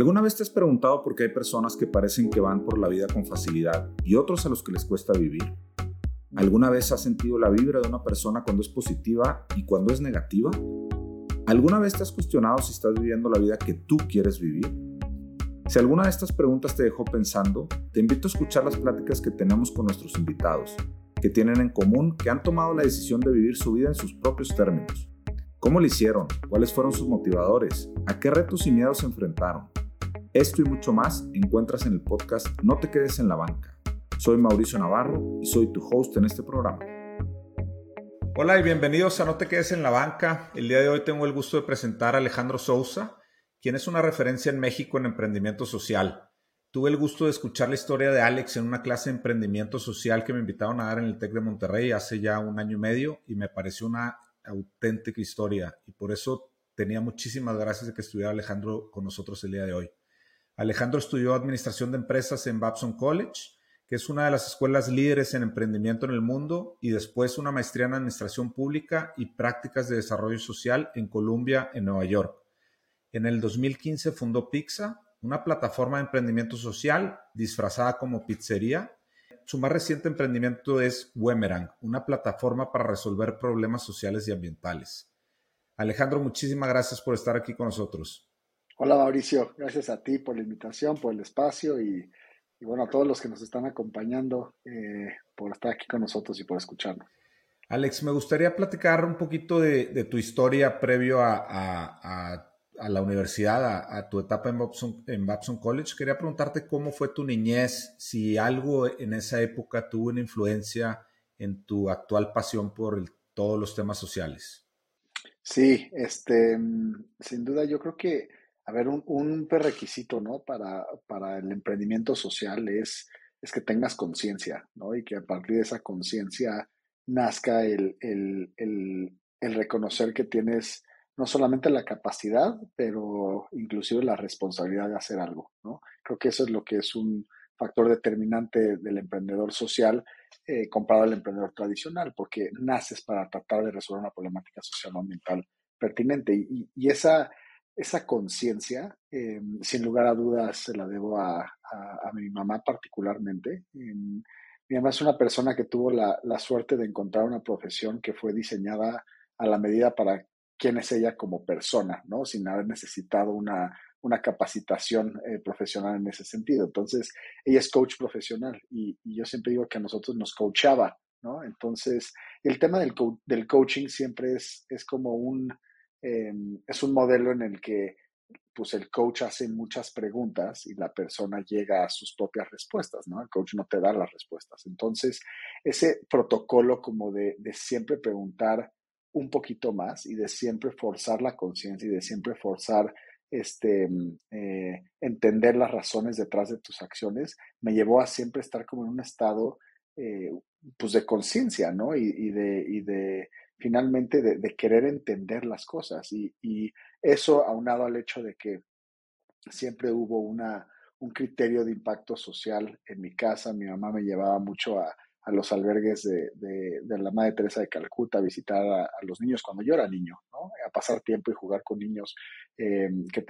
¿Alguna vez te has preguntado por qué hay personas que parecen que van por la vida con facilidad y otros a los que les cuesta vivir? ¿Alguna vez has sentido la vibra de una persona cuando es positiva y cuando es negativa? ¿Alguna vez te has cuestionado si estás viviendo la vida que tú quieres vivir? Si alguna de estas preguntas te dejó pensando, te invito a escuchar las pláticas que tenemos con nuestros invitados, que tienen en común que han tomado la decisión de vivir su vida en sus propios términos. ¿Cómo lo hicieron? ¿Cuáles fueron sus motivadores? ¿A qué retos y miedos se enfrentaron? Esto y mucho más encuentras en el podcast No te quedes en la banca. Soy Mauricio Navarro y soy tu host en este programa. Hola y bienvenidos a No te quedes en la banca. El día de hoy tengo el gusto de presentar a Alejandro Sousa, quien es una referencia en México en emprendimiento social. Tuve el gusto de escuchar la historia de Alex en una clase de emprendimiento social que me invitaron a dar en el TEC de Monterrey hace ya un año y medio y me pareció una auténtica historia y por eso tenía muchísimas gracias de que estuviera Alejandro con nosotros el día de hoy. Alejandro estudió Administración de Empresas en Babson College, que es una de las escuelas líderes en emprendimiento en el mundo, y después una maestría en Administración Pública y Prácticas de Desarrollo Social en Columbia, en Nueva York. En el 2015 fundó Pizza, una plataforma de emprendimiento social disfrazada como pizzería. Su más reciente emprendimiento es Wemerang, una plataforma para resolver problemas sociales y ambientales. Alejandro, muchísimas gracias por estar aquí con nosotros. Hola Mauricio, gracias a ti por la invitación, por el espacio y, bueno, a todos los que nos están acompañando eh, por estar aquí con nosotros y por escucharnos. Alex, me gustaría platicar un poquito de, tu historia previo a, la universidad, a, tu etapa en Babson, en Babson College. Quería preguntarte cómo fue tu niñez, si algo en esa época tuvo una influencia en tu actual pasión por todos los temas sociales. Sí, este, sin duda yo creo que a ver, un, un ¿no? Para, para el emprendimiento social es, es que tengas conciencia, ¿no? Y que a partir de esa conciencia nazca el, el, el, reconocer que tienes no solamente la capacidad, pero inclusive la responsabilidad de hacer algo, ¿no? Creo que eso es lo que es un factor determinante del emprendedor social eh, comparado al emprendedor tradicional, porque naces para tratar de resolver una problemática social o ambiental pertinente. Y esa esa conciencia, em, sin lugar a dudas, se la debo a, mi mamá particularmente. Em, mi mamá es una persona que tuvo la, suerte de encontrar una profesión que fue diseñada a la medida para quién es ella como persona, ¿no? Sin haber necesitado una, capacitación eh, profesional en ese sentido. Entonces, ella es coach profesional y, yo siempre digo que a nosotros nos coachaba, ¿no? Entonces, el tema del, del coaching siempre es, es como un Em, es un modelo en el que pues el coach hace muchas preguntas y la persona llega a sus propias respuestas, ¿no? El coach no te da las respuestas. Entonces, ese protocolo como de, siempre preguntar un poquito más y de siempre forzar la conciencia y de siempre forzar este, mm, eh, entender las razones detrás de tus acciones, me llevó a siempre estar como en un estado eh, pues de conciencia, ¿no? Y, de, y de finalmente de, querer entender las cosas. Y, eso aunado al hecho de que siempre hubo una, un criterio de impacto social en mi casa. Mi mamá me llevaba mucho a, los albergues de, la Madre Teresa de Calcuta a visitar a, los niños cuando yo era niño, a pasar tiempo y jugar con niños eh, que,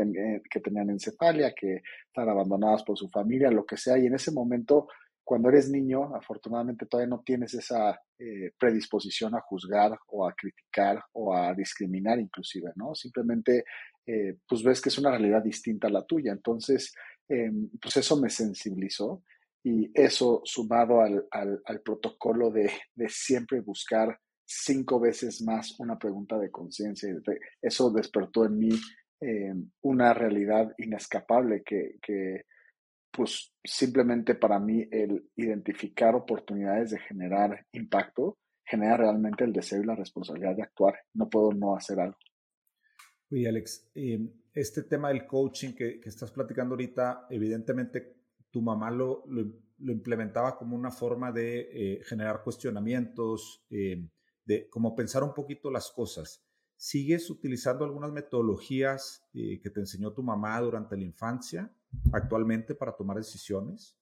que tenían encefalia, que están abandonados por su familia, lo que sea. Y en ese momento cuando eres niño, afortunadamente todavía no tienes esa eh, predisposición a juzgar o a criticar o a discriminar inclusive, ¿no? Simplemente, eh, pues ves que es una realidad distinta a la tuya. Entonces, em, pues eso me sensibilizó y eso sumado al, protocolo de, siempre buscar cinco veces más una pregunta de conciencia, eso despertó en mí em, una realidad inescapable que pues simplemente para mí el identificar oportunidades de generar impacto genera realmente el deseo y la responsabilidad de actuar. No puedo no hacer algo. Oye, Alex, em, este tema del coaching que, estás platicando ahorita, evidentemente tu mamá lo, lo, implementaba como una forma de eh, generar cuestionamientos, em, de como pensar un poquito las cosas. ¿Sigues utilizando algunas metodologías eh, que te enseñó tu mamá durante la infancia actualmente para tomar decisiones?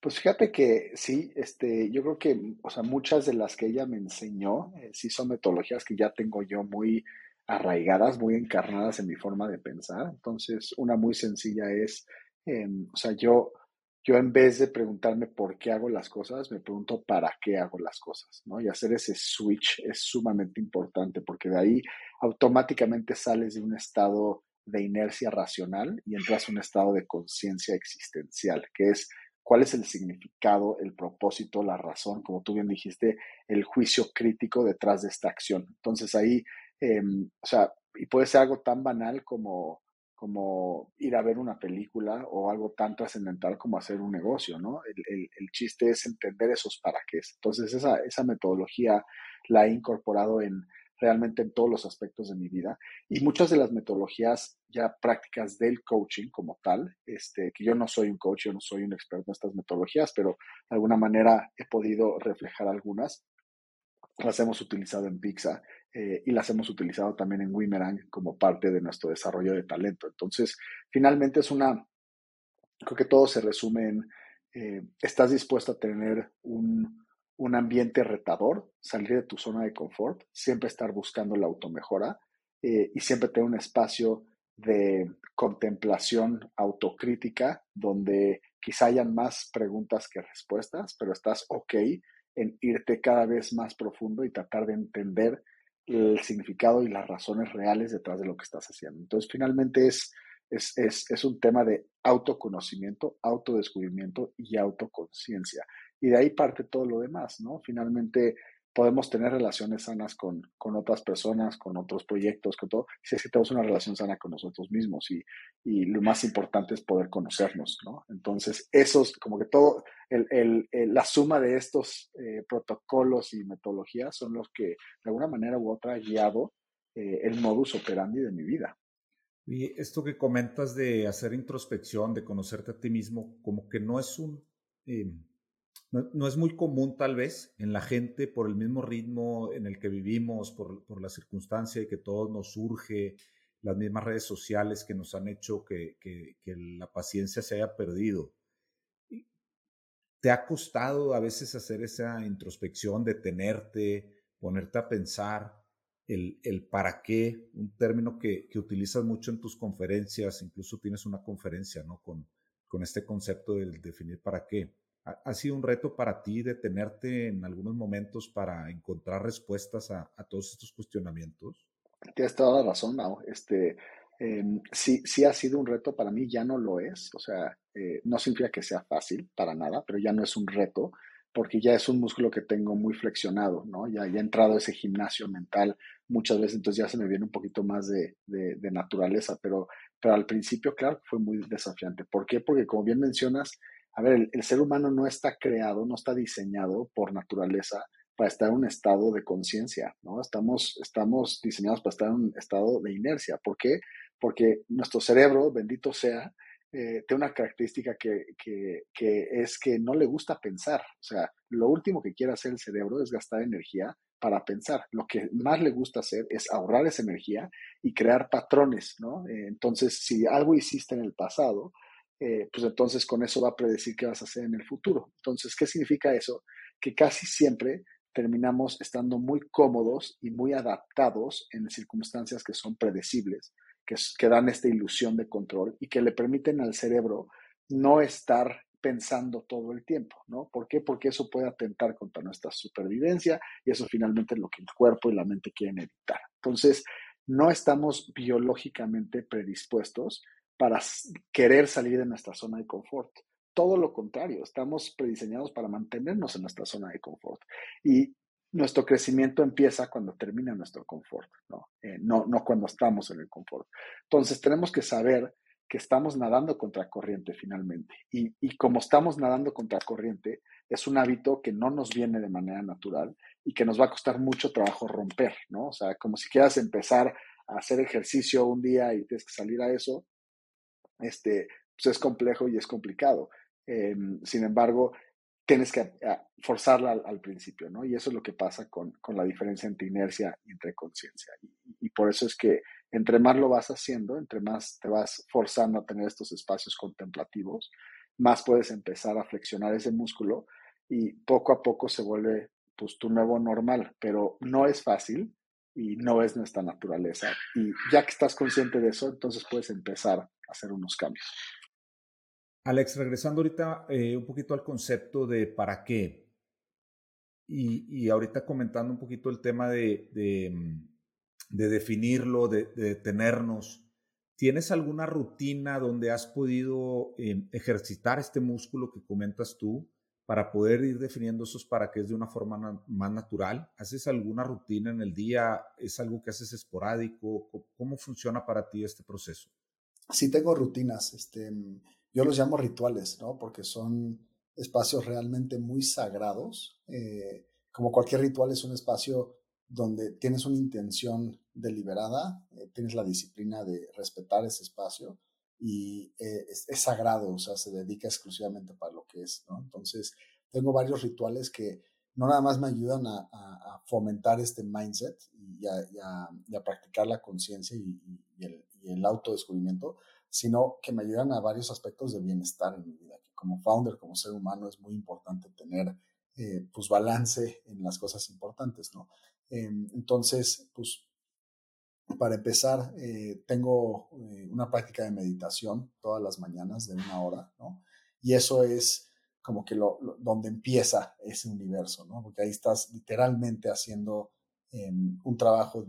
Pues fíjate que sí, este, yo creo que, o sea, muchas de las que ella me enseñó, eh, sí son metodologías que ya tengo yo muy arraigadas, muy encarnadas en mi forma de pensar. Entonces, una muy sencilla es, em, o sea, yo, yo en vez de preguntarme por qué hago las cosas, me pregunto para qué hago las cosas, ¿no? Y hacer ese switch es sumamente importante porque de ahí automáticamente sales de un estado de inercia racional y entras a un estado de conciencia existencial, que es cuál es el significado, el propósito, la razón, como tú bien dijiste, el juicio crítico detrás de esta acción. Entonces ahí, em, o sea, y puede ser algo tan banal como, como ir a ver una película o algo tan trascendental como hacer un negocio, ¿no? El, el, chiste es entender esos para qué. Entonces esa, esa metodología la he incorporado en realmente en todos los aspectos de mi vida. Y muchas de las metodologías ya prácticas del coaching como tal, este, que yo no soy un coach, yo no soy un experto en estas metodologías, pero de alguna manera he podido reflejar algunas. Las hemos utilizado en Pizza eh, y las hemos utilizado también en Wimerang como parte de nuestro desarrollo de talento. Entonces, finalmente es una, creo que todo se resume en, eh, estás dispuesto a tener un, un ambiente retador, salir de tu zona de confort, siempre estar buscando la automejora eh, y siempre tener un espacio de contemplación autocrítica donde quizá hayan más preguntas que respuestas, pero estás ok en irte cada vez más profundo y tratar de entender el significado y las razones reales detrás de lo que estás haciendo. Entonces, finalmente es, es, es un tema de autoconocimiento, autodescubrimiento y autoconciencia y de ahí parte todo lo demás, ¿no? Finalmente podemos tener relaciones sanas con, con otras personas, con otros proyectos, con todo, si es que tenemos una relación sana con nosotros mismos y, y lo más importante es poder conocernos, ¿no? Entonces, esos, como que todo, el, el, la suma de estos eh, protocolos y metodologías son los que de alguna manera u otra han guiado eh, el modus operandi de mi vida. Y esto que comentas de hacer introspección, de conocerte a ti mismo, como que no es un... Eh, no, es muy común tal vez en la gente por el mismo ritmo en el que vivimos, por, la circunstancia de que todo nos surge, las mismas redes sociales que nos han hecho que, la paciencia se haya perdido. ¿Te ha costado a veces hacer esa introspección, detenerte, ponerte a pensar el, el para qué, un término que, que, utilizas mucho en tus conferencias, incluso tienes una conferencia ¿no? con, con este concepto del definir para qué. ¿Ha sido un reto para ti detenerte en algunos momentos para encontrar respuestas a, todos estos cuestionamientos? Tienes toda la razón, Nao. Este, em, sí, sí ha sido un reto, para mí ya no lo es. O sea, eh, no significa que sea fácil para nada, pero ya no es un reto porque ya es un músculo que tengo muy flexionado, ¿no? Ya, ya he entrado a ese gimnasio mental muchas veces, entonces ya se me viene un poquito más de, de naturaleza, pero, pero al principio, claro, fue muy desafiante. ¿Por qué? Porque como bien mencionas, a ver, el, ser humano no está creado, no está diseñado por naturaleza para estar en un estado de conciencia, ¿no? Estamos, estamos diseñados para estar en un estado de inercia. ¿Por qué? Porque nuestro cerebro, bendito sea, eh, tiene una característica que, que, es que no le gusta pensar. O sea, lo último que quiere hacer el cerebro es gastar energía para pensar. Lo que más le gusta hacer es ahorrar esa energía y crear patrones, ¿no? Eh, entonces, si algo hiciste en el pasado, eh, pues entonces con eso va a predecir qué vas a hacer en el futuro. Entonces, ¿qué significa eso? Que casi siempre terminamos estando muy cómodos y muy adaptados en circunstancias que son predecibles, que, que dan esta ilusión de control y que le permiten al cerebro no estar pensando todo el tiempo, ¿no? ¿Por qué? Porque eso puede atentar contra nuestra supervivencia y eso finalmente es lo que el cuerpo y la mente quieren evitar. Entonces, no estamos biológicamente predispuestos para querer salir de nuestra zona de confort. Todo lo contrario, estamos prediseñados para mantenernos en nuestra zona de confort. Y nuestro crecimiento empieza cuando termina nuestro confort, ¿no? Eh, no, no cuando estamos en el confort. Entonces tenemos que saber que estamos nadando contra corriente finalmente. Y, y, como estamos nadando contra corriente, es un hábito que no nos viene de manera natural y que nos va a costar mucho trabajo romper, ¿no? O sea, como si quieras empezar a hacer ejercicio un día y tienes que salir a eso, este, pues es complejo y es complicado. Em, sin embargo, tienes que ah, forzarla al, principio, ¿no? Y eso es lo que pasa con, con la diferencia entre inercia y entre conciencia. Y, y, por eso es que entre más lo vas haciendo, entre más te vas forzando a tener estos espacios contemplativos, más puedes empezar a flexionar ese músculo y poco a poco se vuelve pues tu nuevo normal, pero no es fácil, y no es nuestra naturaleza. Y ya que estás consciente de eso, entonces puedes empezar a hacer unos cambios. Alex, regresando ahorita eh, un poquito al concepto de para qué. Y, ahorita comentando un poquito el tema de, de, mm, definirlo, de, detenernos. ¿Tienes alguna rutina donde has podido eh, ejercitar este músculo que comentas tú? Para poder ir definiendo esos para qué es de una forma más natural? ¿Haces alguna rutina en el día? ¿Es algo que haces esporádico? ¿Cómo funciona para ti este proceso? Sí, tengo rutinas. Este, yo los llamo rituales, ¿no? Porque son espacios realmente muy sagrados. Eh, como cualquier ritual es un espacio donde tienes una intención deliberada, eh, tienes la disciplina de respetar ese espacio y eh, es, sagrado, o sea, se dedica exclusivamente para lo que es, ¿no? Entonces, tengo varios rituales que no nada más me ayudan a, fomentar este mindset y a, practicar la conciencia y, el, el, autodescubrimiento, sino que me ayudan a varios aspectos de bienestar en mi vida, que como founder, como ser humano, es muy importante tener eh, pues balance en las cosas importantes, ¿no? Em, entonces, pues para empezar, eh, tengo eh, una práctica de meditación todas las mañanas de una hora, ¿no? Y eso es como que lo, donde empieza ese universo, ¿no? Porque ahí estás literalmente haciendo em, un trabajo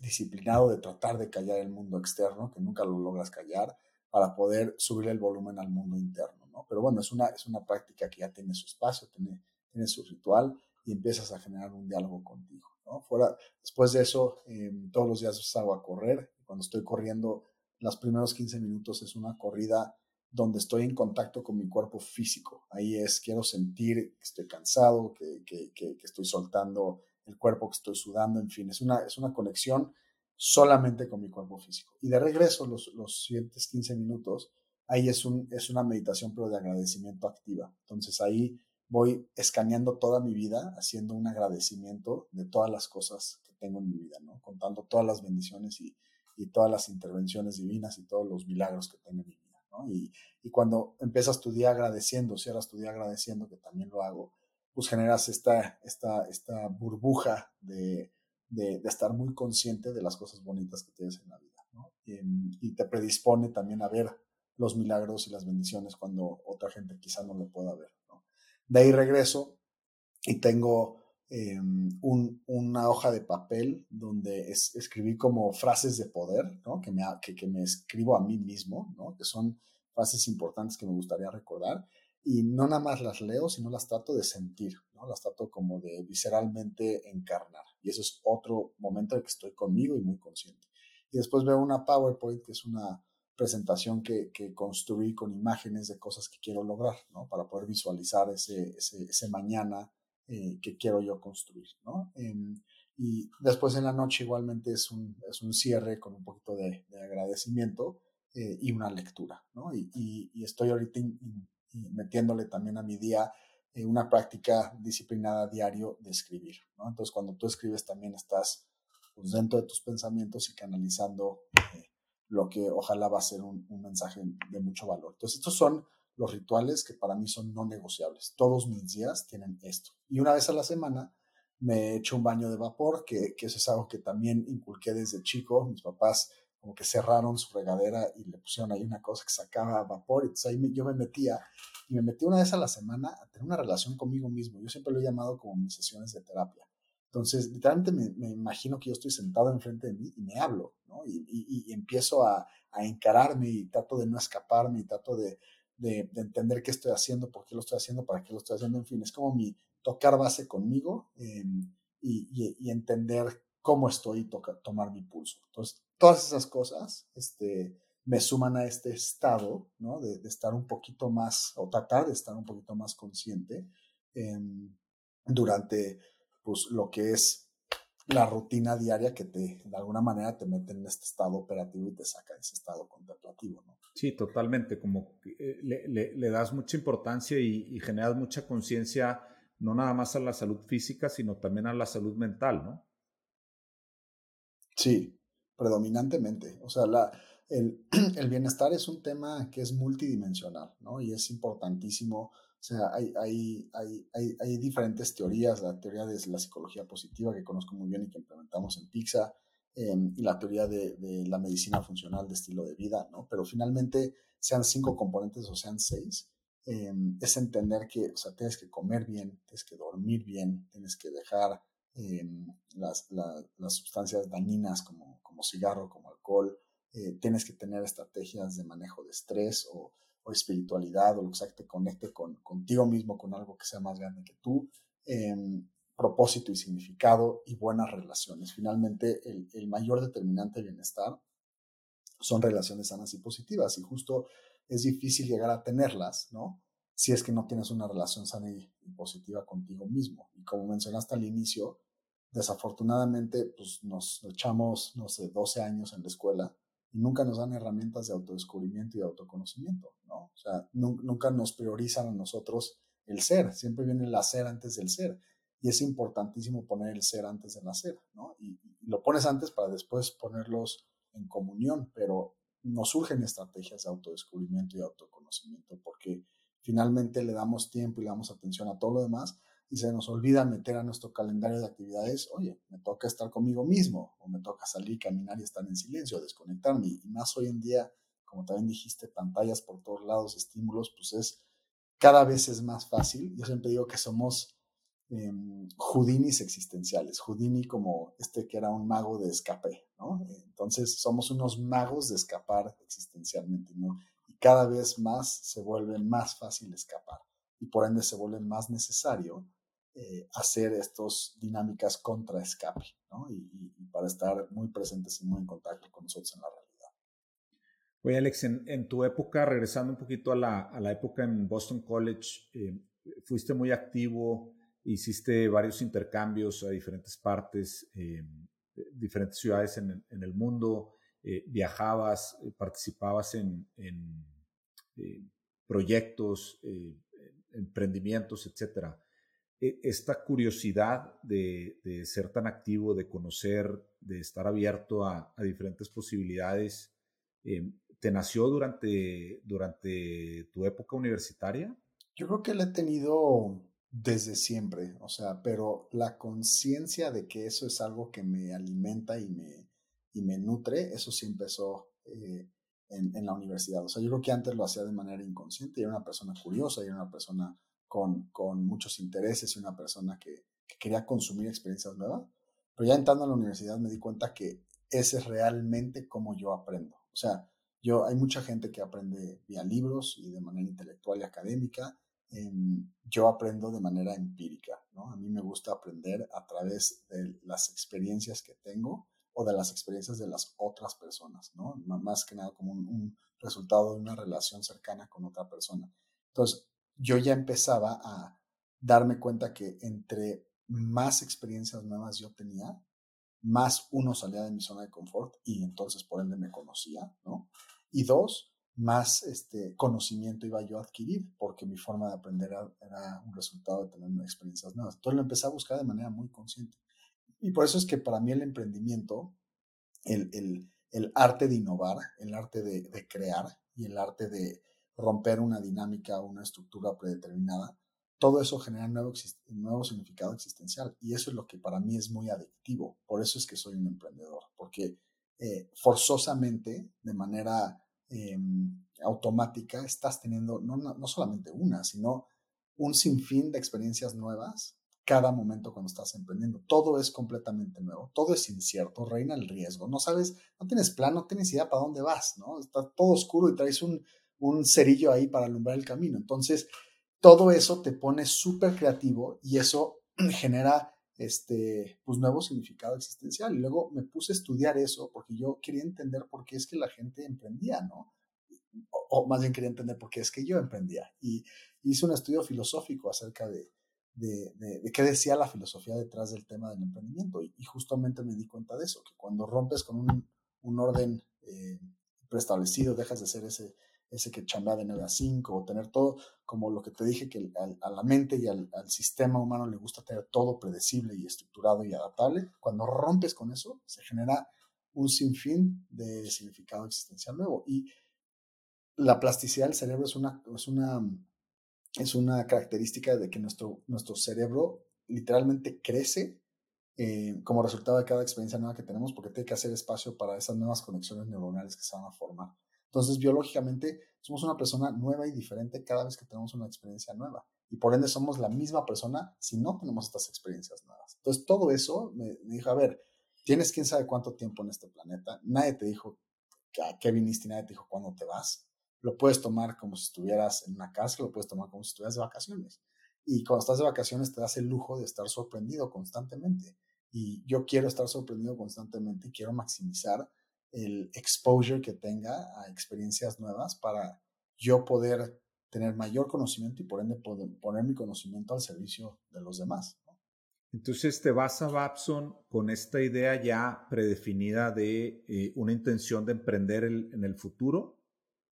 disciplinado de tratar de callar el mundo externo, que nunca lo logras callar, para poder subir el volumen al mundo interno, ¿no? Pero bueno, es una, es una práctica que ya tiene su espacio, tiene, tiene su ritual y empiezas a generar un diálogo contigo. Fuera, después de eso, em, todos los días salgo a correr. Cuando estoy corriendo, los primeros 15 minutos es una corrida donde estoy en contacto con mi cuerpo físico. Ahí es, quiero sentir que estoy cansado, que, que, que, estoy soltando el cuerpo, que estoy sudando, en fin, es una, es una conexión solamente con mi cuerpo físico. Y de regreso, los, los siguientes 15 minutos, ahí es, un, es una meditación, pero de agradecimiento activa. Entonces ahí voy escaneando toda mi vida, haciendo un agradecimiento de todas las cosas que tengo en mi vida, ¿no? Contando todas las bendiciones y, y todas las intervenciones divinas y todos los milagros que tengo en mi vida, ¿no? Y, y cuando empiezas tu día agradeciendo, cierras tu día agradeciendo, que también lo hago, pues generas esta, esta, esta burbuja de, de, de estar muy consciente de las cosas bonitas que tienes en la vida, ¿no? Y, y te predispone también a ver los milagros y las bendiciones cuando otra gente quizá no lo pueda ver. De ahí regreso y tengo em, una hoja de papel donde escribí como frases de poder, que, me, escribo a mí mismo, que son frases importantes que me gustaría recordar. Y no nada más las leo, sino las trato de sentir, las trato como de visceralmente encarnar. Y eso es otro momento en que estoy conmigo y muy consciente. Y después veo una PowerPoint, que es una presentación que, que, construí con imágenes de cosas que quiero lograr, ¿no? Para poder visualizar ese, ese, ese mañana eh, que quiero yo construir, ¿no? Em, y después en la noche igualmente es un, es un cierre con un poquito de, agradecimiento eh, y una lectura, ¿no? Y, y, estoy ahorita metiéndole también a mi día eh, una práctica disciplinada diario de escribir, ¿no? Entonces cuando tú escribes también estás pues, dentro de tus pensamientos y canalizando lo que ojalá va a ser un, mensaje de mucho valor. Entonces, estos son los rituales que para mí son no negociables. Todos mis días tienen esto. Y una vez a la semana me echo un baño de vapor, que, que eso es algo que también inculqué desde chico. Mis papás como que cerraron su regadera y le pusieron ahí una cosa que sacaba vapor. Entonces ahí yo me metía y me metí una vez a la semana a tener una relación conmigo mismo. Yo siempre lo he llamado como mis sesiones de terapia. Entonces, literalmente me, imagino que yo estoy sentado enfrente de mí y me hablo, ¿no? Y, empiezo a, encararme y trato de no escaparme y trato de, entender qué estoy haciendo, por qué lo estoy haciendo, para qué lo estoy haciendo, en fin, es como mi tocar base conmigo em, y, entender cómo estoy y tomar mi pulso. Entonces, todas esas cosas este, me suman a este estado, ¿no? De, estar un poquito más, o tratar de estar un poquito más consciente em, durante pues lo que es la rutina diaria que te, de alguna manera te mete en este estado operativo y te saca de ese estado contemplativo, ¿no? Sí, totalmente, como eh, le, das mucha importancia y, generas mucha conciencia, no nada más a la salud física, sino también a la salud mental, ¿no? Sí, predominantemente. O sea, la, el, el, bienestar es un tema que es multidimensional, ¿no? Y es importantísimo O sea, hay, hay, hay, hay, diferentes teorías, la teoría de la psicología positiva que conozco muy bien y que implementamos en Pixa, em, y la teoría de, de, la medicina funcional de estilo de vida, ¿no? Pero finalmente, sean cinco componentes o sean seis, em, es entender que, o sea, tienes que comer bien, tienes que dormir bien, tienes que dejar em, las, las, sustancias dañinas como, como cigarro, como alcohol, eh, tienes que tener estrategias de manejo de estrés o, o espiritualidad o lo que sea que te conecte con, contigo mismo, con algo que sea más grande que tú, em, propósito y significado y buenas relaciones. Finalmente, el, el mayor determinante de bienestar son relaciones sanas y positivas y justo es difícil llegar a tenerlas, ¿no? Si es que no tienes una relación sana y, y positiva contigo mismo. Y como mencionaste al inicio, desafortunadamente, pues nos echamos, no sé, 12 años en la escuela y nunca nos dan herramientas de autodescubrimiento y de autoconocimiento, ¿no? O sea, nunca nos priorizan a nosotros el ser, siempre viene el hacer antes del ser. Y es importantísimo poner el ser antes del hacer, ¿no? Y, lo pones antes para después ponerlos en comunión, pero nos surgen estrategias de autodescubrimiento y autoconocimiento porque finalmente le damos tiempo y damos atención a todo lo demás y se nos olvida meter a nuestro calendario de actividades, oye, me toca estar conmigo mismo, o me toca salir, caminar y estar en silencio, desconectarme. Y más hoy en día, como también dijiste, pantallas por todos lados, estímulos, pues es cada vez es más fácil. Yo siempre digo que somos eh, Houdinis existenciales. Houdini como este que era un mago de escape, ¿no? Entonces somos unos magos de escapar existencialmente, ¿no? Y cada vez más se vuelve más fácil escapar y por ende se vuelve más necesario eh, hacer estas dinámicas contra escape, ¿no? Y, para estar muy presentes y muy en contacto con nosotros en la realidad. Oye, Alex, en, tu época, regresando un poquito a la, a la época en Boston College, eh, fuiste muy activo, hiciste varios intercambios a diferentes partes, eh, diferentes ciudades en, en el mundo, viajabas, participabas en, en proyectos, emprendimientos, etcétera. E, esta curiosidad de, ser tan activo, de conocer, de estar abierto a, diferentes posibilidades, eh, ¿te nació durante, durante tu época universitaria? Yo creo que la he tenido desde siempre, o sea, pero la conciencia de que eso es algo que me alimenta y me, y me nutre, eso sí empezó eh, en, la universidad. O sea, yo creo que antes lo hacía de manera inconsciente era una persona curiosa era una persona con, con muchos intereses y una persona que, quería consumir experiencias nuevas. Pero ya entrando a la universidad me di cuenta que ese es realmente como yo aprendo. O sea, yo, hay mucha gente que aprende vía libros y de manera intelectual y académica. Em, yo aprendo de manera empírica, ¿no? A mí me gusta aprender a través de las experiencias que tengo o de las experiencias de las otras personas, ¿no? Más que nada como un, resultado de una relación cercana con otra persona. Entonces, yo ya empezaba a darme cuenta que entre más experiencias nuevas yo tenía, más uno salía de mi zona de confort y entonces por ende me conocía, ¿no? Y dos, más este conocimiento iba yo a adquirir porque mi forma de aprender era, un resultado de tener experiencias nuevas. Entonces lo empecé a buscar de manera muy consciente. Y por eso es que para mí el emprendimiento, el, el, el arte de innovar, el arte de, crear y el arte de romper una dinámica o una estructura predeterminada, todo eso genera nuevo, nuevo significado existencial. Y eso es lo que para mí es muy adictivo. Por eso es que soy un emprendedor, porque eh, forzosamente, de manera eh, automática, estás teniendo no, no solamente una, sino un sinfín de experiencias nuevas cada momento cuando estás emprendiendo. Todo es completamente nuevo, todo es incierto, reina el riesgo. No sabes, no tienes plan, no tienes idea para dónde vas, ¿no? Está todo oscuro y traes un, un cerillo ahí para alumbrar el camino. Entonces, todo eso te pone súper creativo y eso genera este, pues, nuevo significado existencial. Y luego me puse a estudiar eso porque yo quería entender por qué es que la gente emprendía, ¿no? O, más bien quería entender por qué es que yo emprendía. Y hice un estudio filosófico acerca de, de, qué decía la filosofía detrás del tema del emprendimiento. Y, justamente me di cuenta de eso, que cuando rompes con un, un orden eh, preestablecido, dejas de ser ese, ese que chambea de 9 a 5, o tener todo, como lo que te dije, que a, la mente y al, al, sistema humano le gusta tener todo predecible y estructurado y adaptable. Cuando rompes con eso, se genera un sinfín de significado existencial nuevo. Y la plasticidad del cerebro es una, es una es una característica de que nuestro, nuestro cerebro literalmente crece eh, como resultado de cada experiencia nueva que tenemos porque tiene que hacer espacio para esas nuevas conexiones neuronales que se van a formar. Entonces, biológicamente, somos una persona nueva y diferente cada vez que tenemos una experiencia nueva. Y por ende, somos la misma persona si no tenemos estas experiencias nuevas. Entonces, todo eso me, me dijo, a ver, tienes quién sabe cuánto tiempo en este planeta. Nadie te dijo a qué viniste nadie te dijo cuándo te vas. Lo puedes tomar como si estuvieras en una casa, lo puedes tomar como si estuvieras de vacaciones. Y cuando estás de vacaciones te das el lujo de estar sorprendido constantemente. Y yo quiero estar sorprendido constantemente y quiero maximizar el exposure que tenga a experiencias nuevas para yo poder tener mayor conocimiento y por ende poner mi conocimiento al servicio de los demás. Entonces te vas a Babson con esta idea ya predefinida de eh, una intención de emprender en el futuro.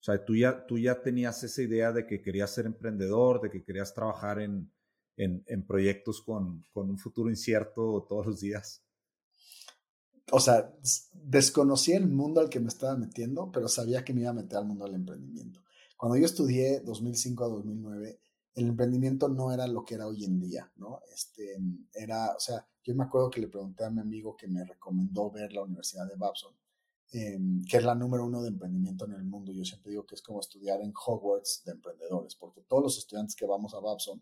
O sea, tú ya, tú ya tenías esa idea de que querías ser emprendedor, de que querías trabajar en, en, proyectos con, con, un futuro incierto todos los días. O sea, desconocía el mundo al que me estaba metiendo, pero sabía que me iba a meter al mundo del emprendimiento. Cuando yo estudié 2005 a 2009, el emprendimiento no era lo que era hoy en día, ¿no? Este, era, o sea, yo me acuerdo que le pregunté a mi amigo que me recomendó ver la Universidad de Babson, em, que es la número uno de emprendimiento en el mundo. Yo siempre digo que es como estudiar en Hogwarts de emprendedores, porque todos los estudiantes que vamos a Babson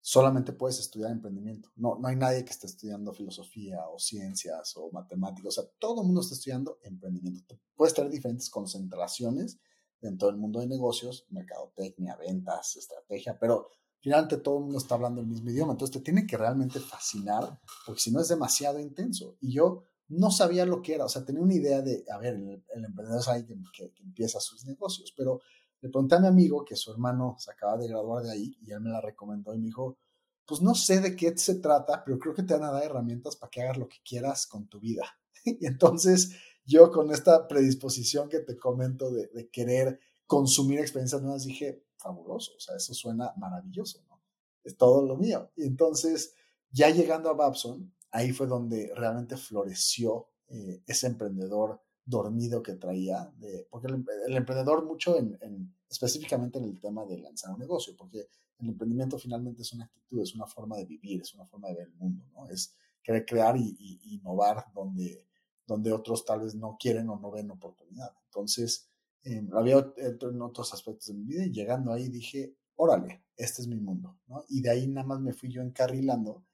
solamente puedes estudiar emprendimiento. No, no hay nadie que esté estudiando filosofía o ciencias o matemáticas. O sea, todo el mundo está estudiando emprendimiento. Puedes tener diferentes concentraciones dentro del mundo de negocios, mercadotecnia, ventas, estrategia, pero finalmente todo el mundo está hablando el mismo idioma, entonces te tiene que realmente fascinar, porque si no es demasiado intenso. Y yo no sabía lo que era, o sea, tenía una idea de, a ver, el, emprendedor es alguien que, empieza sus negocios, pero le pregunté a mi amigo que su hermano se acaba de graduar de ahí y él me la recomendó y me dijo, pues no sé de qué se trata, pero creo que te van a dar herramientas para que hagas lo que quieras con tu vida. y entonces yo con esta predisposición que te comento de, querer consumir experiencias nuevas, dije, fabuloso, o sea, eso suena maravilloso, ¿no? Es todo lo mío. Y entonces, ya llegando a Babson, ahí fue donde realmente floreció eh, ese emprendedor dormido que traía, porque el, emprendedor mucho en, específicamente en el tema de lanzar un negocio, porque el emprendimiento finalmente es una actitud, es una forma de vivir, es una forma de ver el mundo, ¿no? Es crear y, innovar donde donde otros tal vez no quieren o no ven oportunidad. Entonces, eh, había en otros aspectos de mi vida y llegando ahí dije, órale, este es mi mundo, ¿no? Y de ahí nada más me fui yo encarrilando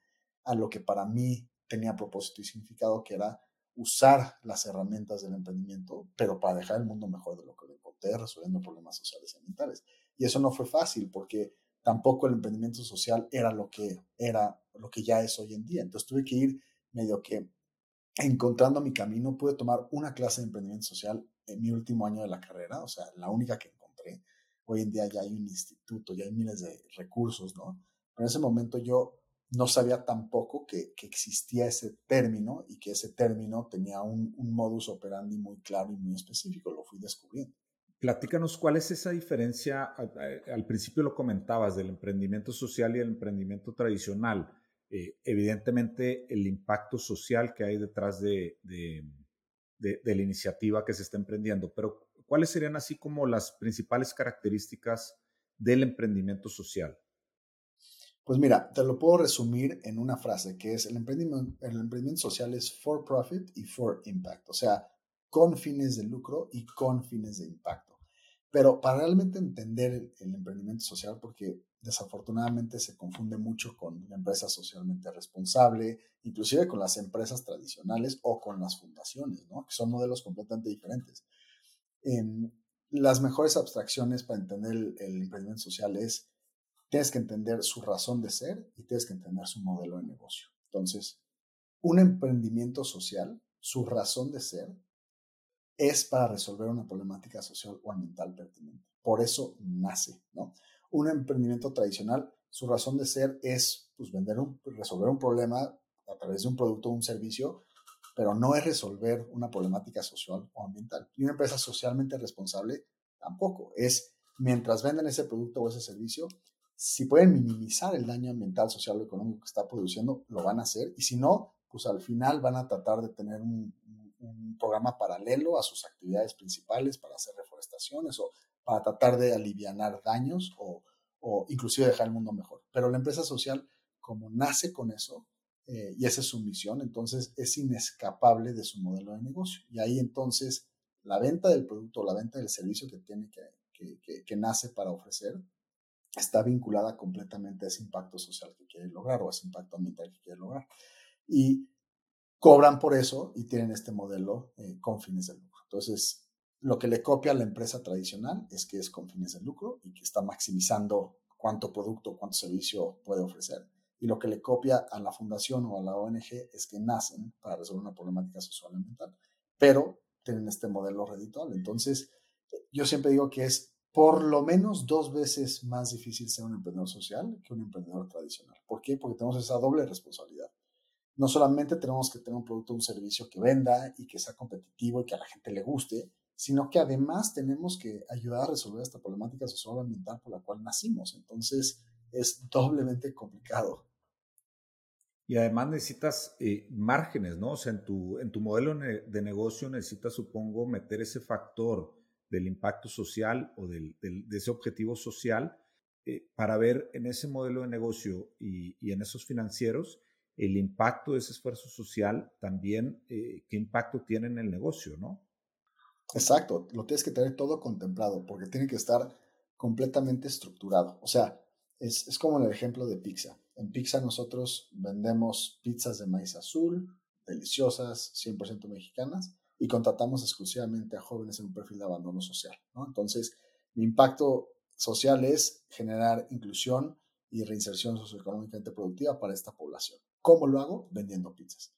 a lo que para mí tenía propósito y significado, que era usar las herramientas del emprendimiento, pero para dejar el mundo mejor de lo que lo encontré, resolviendo problemas sociales y ambientales. Y eso no fue fácil porque tampoco el emprendimiento social era lo que era, lo que ya es hoy en día. Entonces tuve que ir medio que encontrando mi camino, pude tomar una clase de emprendimiento social en mi último año de la carrera, o sea, la única que encontré. Hoy en día ya hay un instituto, ya hay miles de recursos, ¿no? Pero en ese momento yo no sabía tampoco que, existía ese término y que ese término tenía un, un modus operandi muy claro y muy específico, lo fui descubriendo. Platícanos cuál es esa diferencia, al principio lo comentabas, del emprendimiento social y el emprendimiento tradicional. Eh, evidentemente el impacto social que hay detrás de, de, la iniciativa que se está emprendiendo, pero ¿cuáles serían así como las principales características del emprendimiento social? Pues mira, te lo puedo resumir en una frase que es el emprendimiento, el emprendimiento social es for profit y for impact, o sea, con fines de lucro y con fines de impacto. Pero para realmente entender el emprendimiento social, porque desafortunadamente se confunde mucho con la empresa socialmente responsable, inclusive con las empresas tradicionales o con las fundaciones, ¿no? que son modelos completamente diferentes. Em, las mejores abstracciones para entender el, emprendimiento social es, tienes que entender su razón de ser y tienes que entender su modelo de negocio. Entonces, un emprendimiento social, su razón de ser, es para resolver una problemática social o ambiental pertinente. Por eso nace, ¿no? un emprendimiento tradicional, su razón de ser es pues, vender un, resolver un problema a través de un producto o un servicio, pero no es resolver una problemática social o ambiental. Y una empresa socialmente responsable tampoco. Es mientras venden ese producto o ese servicio, si pueden minimizar el daño ambiental, social o económico que está produciendo, lo van a hacer. Y si no, pues al final van a tratar de tener un, programa paralelo a sus actividades principales para hacer reforestaciones o para tratar de aliviar daños o, o inclusive dejar el mundo mejor. Pero la empresa social, como nace con eso, eh, y esa es su misión, entonces es inescapable de su modelo de negocio. Y ahí entonces la venta del producto o la venta del servicio que tiene que, que, que, nace para ofrecer está vinculada completamente a ese impacto social que quiere lograr o a ese impacto ambiental que quiere lograr. Y cobran por eso y tienen este modelo eh, con fines de lucro. Entonces, lo que le copia a la empresa tradicional es que es con fines de lucro y que está maximizando cuánto producto, cuánto servicio puede ofrecer. Y lo que le copia a la fundación o a la ONG es que nacen para resolver una problemática social ambiental, pero tienen este modelo redituable. Entonces, yo siempre digo que es por lo menos dos veces más difícil ser un emprendedor social que un emprendedor tradicional. ¿Por qué? Porque tenemos esa doble responsabilidad. No solamente tenemos que tener un producto o un servicio que venda y que sea competitivo y que a la gente le guste, sino que además tenemos que ayudar a resolver esta problemática social ambiental por la cual nacimos. Entonces es doblemente complicado. Y además necesitas eh, márgenes, ¿no? O sea, en tu, en tu modelo de negocio necesitas, supongo, meter ese factor del impacto social o del, de ese objetivo social eh, para ver en ese modelo de negocio y, y, en esos financieros el impacto de ese esfuerzo social también, eh, qué impacto tiene en el negocio, ¿no? Exacto, lo tienes que tener todo contemplado porque tiene que estar completamente estructurado. O sea, es, es como en el ejemplo de pizza. En pizza nosotros vendemos pizzas de maíz azul, deliciosas, 100% mexicanas, y contratamos exclusivamente a jóvenes en un perfil de abandono social. Entonces, mi impacto social es generar inclusión y reinserción socioeconómicamente productiva para esta población. ¿Cómo lo hago? Vendiendo pizzas.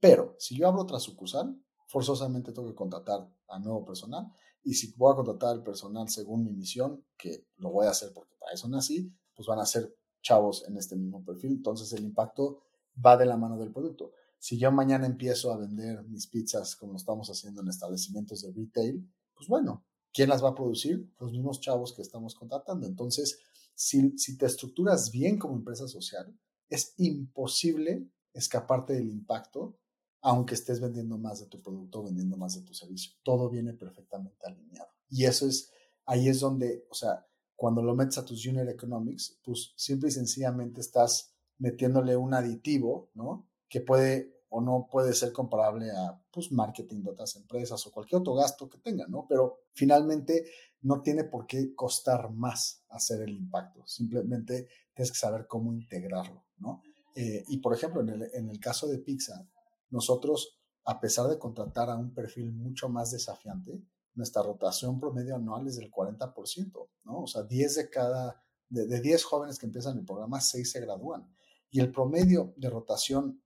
Pero si yo abro otra sucursal, forzosamente tengo que contratar a nuevo personal. Y si voy a contratar al personal según mi misión, que lo voy a hacer porque para eso nací, pues van a ser chavos en este mismo perfil. Entonces el impacto va de la mano del producto. Si yo mañana empiezo a vender mis pizzas como estamos haciendo en establecimientos de retail, pues bueno, ¿quién las va a producir? Los mismos chavos que estamos contratando. Entonces, si, te estructuras bien como empresa social, es imposible escaparte del impacto aunque estés vendiendo más de tu producto, vendiendo más de tu servicio. Todo viene perfectamente alineado. Y eso es, ahí es donde, o sea, cuando lo metes a tus unit economics, pues simple y sencillamente estás metiéndole un aditivo, ¿no? Que puede o no puede ser comparable a, pues, marketing de otras empresas o cualquier otro gasto que tengan, ¿no? Pero finalmente no tiene por qué costar más hacer el impacto. Simplemente tienes que saber cómo integrarlo, ¿no? Eh, y por ejemplo, en el, en el caso de Pixar, nosotros, a pesar de contratar a un perfil mucho más desafiante, nuestra rotación promedio anual es del 40%, ¿no? O sea, 10 de cada, de, 10 jóvenes que empiezan el programa, 6 se gradúan. Y el promedio de rotación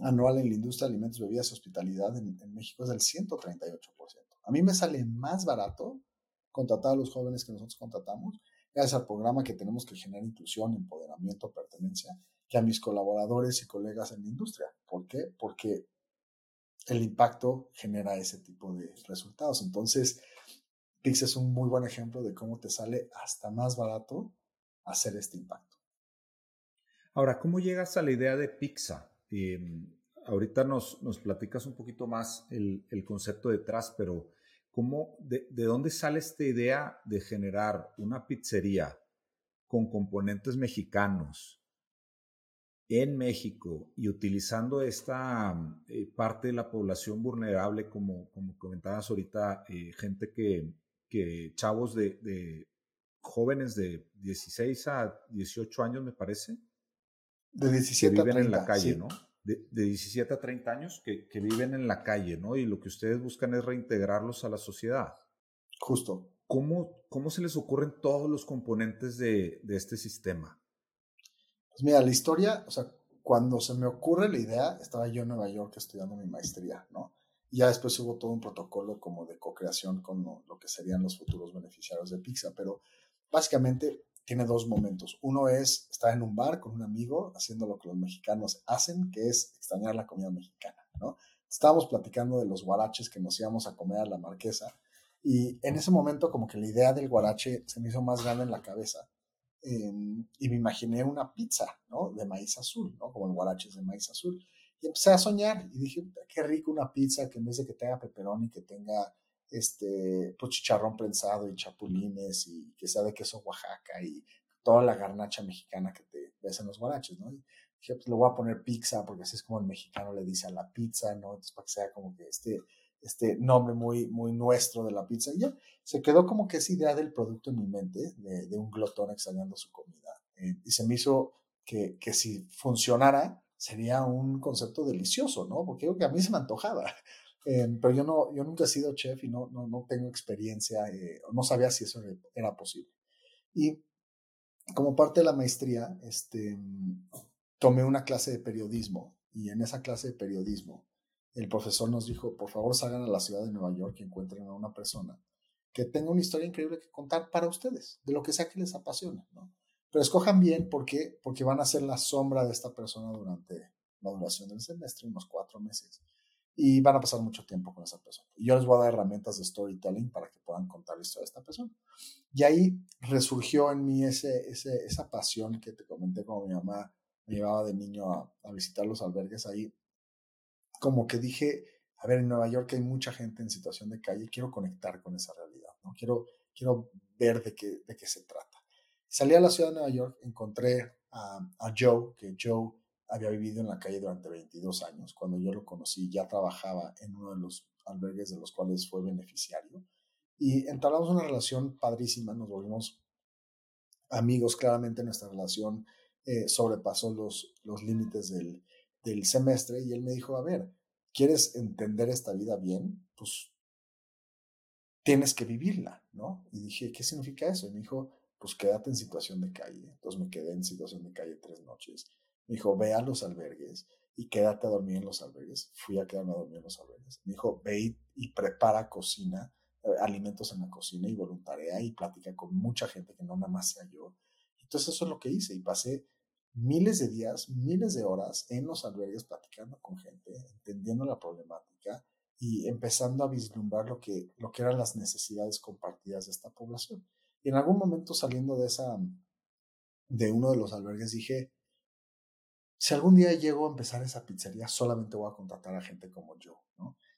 anual en la industria de alimentos, bebidas y hospitalidad en, México es del 138%. A mí me sale más barato contratar a los jóvenes que nosotros contratamos, gracias al programa que tenemos que generar inclusión, empoderamiento, pertenencia, que a mis colaboradores y colegas en la industria. ¿Por qué? Porque el impacto genera ese tipo de resultados. Entonces, Pix es un muy buen ejemplo de cómo te sale hasta más barato hacer este impacto. Ahora, ¿cómo llegas a la idea de Pixa? Em, ahorita nos, platicas un poquito más el, concepto detrás, pero ¿cómo, de, ¿de dónde sale esta idea de generar una pizzería con componentes mexicanos, en México y utilizando esta eh, parte de la población vulnerable, como, comentabas ahorita, eh, gente que, que chavos de, jóvenes de 16 a 18 años, me parece. De 17 viven en la calle, ¿no? De, de, 17 a 30 años que, que, viven en la calle, ¿no? Y lo que ustedes buscan es reintegrarlos a la sociedad. Justo. ¿Cómo, cómo se les ocurren todos los componentes de, de este sistema? Pues mira, la historia, o sea, cuando se me ocurre la idea, estaba yo en Nueva York estudiando mi maestría, ¿no? Y ya después hubo todo un protocolo como de co-creación con lo, que serían los futuros beneficiarios de Pizza, pero básicamente tiene dos momentos. Uno es estar en un bar con un amigo haciendo lo que los mexicanos hacen, que es extrañar la comida mexicana, ¿no? Estábamos platicando de los guaraches que nos íbamos a comer a la marquesa y en ese momento como que la idea del guarache se me hizo más grande en la cabeza Em, y me imaginé una pizza, ¿no? De maíz azul, ¿no? Como el guaraches de maíz azul. Y empecé a soñar y dije, qué rico una pizza que en vez de que tenga pepperoni, que tenga este, pues chicharrón prensado y chapulines y que sea de queso Oaxaca y toda la garnacha mexicana que te ves en los guaraches, ¿no? Y dije, pues le voy a poner pizza, porque así es como el mexicano le dice a la pizza, ¿no? Entonces, para que sea como que este, este nombre muy, muy nuestro de la pizza. Y ya, se quedó como que esa idea del producto en mi mente, de, un glotón extrañando su comida. Eh, y se me hizo que, que si funcionara, sería un concepto delicioso, ¿no? Porque creo que a mí se me antojaba. Pero yo, no, yo nunca he sido chef y no, no, no tengo experiencia, eh, no sabía si eso era posible. Y como parte de la maestría, este, tomé una clase de periodismo y en esa clase de periodismo el profesor nos dijo, por favor salgan a la ciudad de Nueva York y encuentren a una persona que tenga una historia increíble que contar para ustedes, de lo que sea que les apasione, ¿no? Pero escojan bien porque, porque van a ser la sombra de esta persona durante la duración del semestre, unos cuatro meses y van a pasar mucho tiempo con esa persona. Y yo les voy a dar herramientas de storytelling para que puedan contar la de esta persona. Y ahí resurgió en mí ese, ese, esa pasión que te comenté como mi mamá me llevaba de niño a, visitar los albergues ahí. Como que dije, a ver, en Nueva York hay mucha gente en situación de calle, quiero conectar con esa realidad, ¿no? Quiero, quiero ver de qué, de qué se trata. Salí a la ciudad de Nueva York, encontré a Joe, que Joe había vivido en la calle durante 22 años. Cuando yo lo conocí, ya trabajaba en uno de los albergues de los cuales fue beneficiario. Y entablamos una relación padrísima, nos volvimos amigos. Claramente nuestra relación eh, sobrepasó los, los límites del, del semestre y él me dijo, a ver, ¿quieres entender esta vida bien? Pues tienes que vivirla, ¿no? Y dije, ¿qué significa eso? Y me dijo, pues quédate en situación de calle. Entonces me quedé en situación de calle tres noches me dijo, ve a los albergues y quédate a dormir en los albergues. Fui a quedarme a dormir en los albergues. Me dijo, ve y, prepara cocina, eh, alimentos en la cocina y voluntarea y platica con mucha gente que no nada más sea yo. Entonces eso es lo que hice y pasé miles de días, miles de horas en los albergues platicando con gente, entendiendo la problemática y empezando a vislumbrar lo que, lo que eran las necesidades compartidas de esta población. Y en algún momento saliendo de esa, de uno de los albergues dije, si algún día llego a empezar esa pizzería, solamente voy a contratar a gente como yo.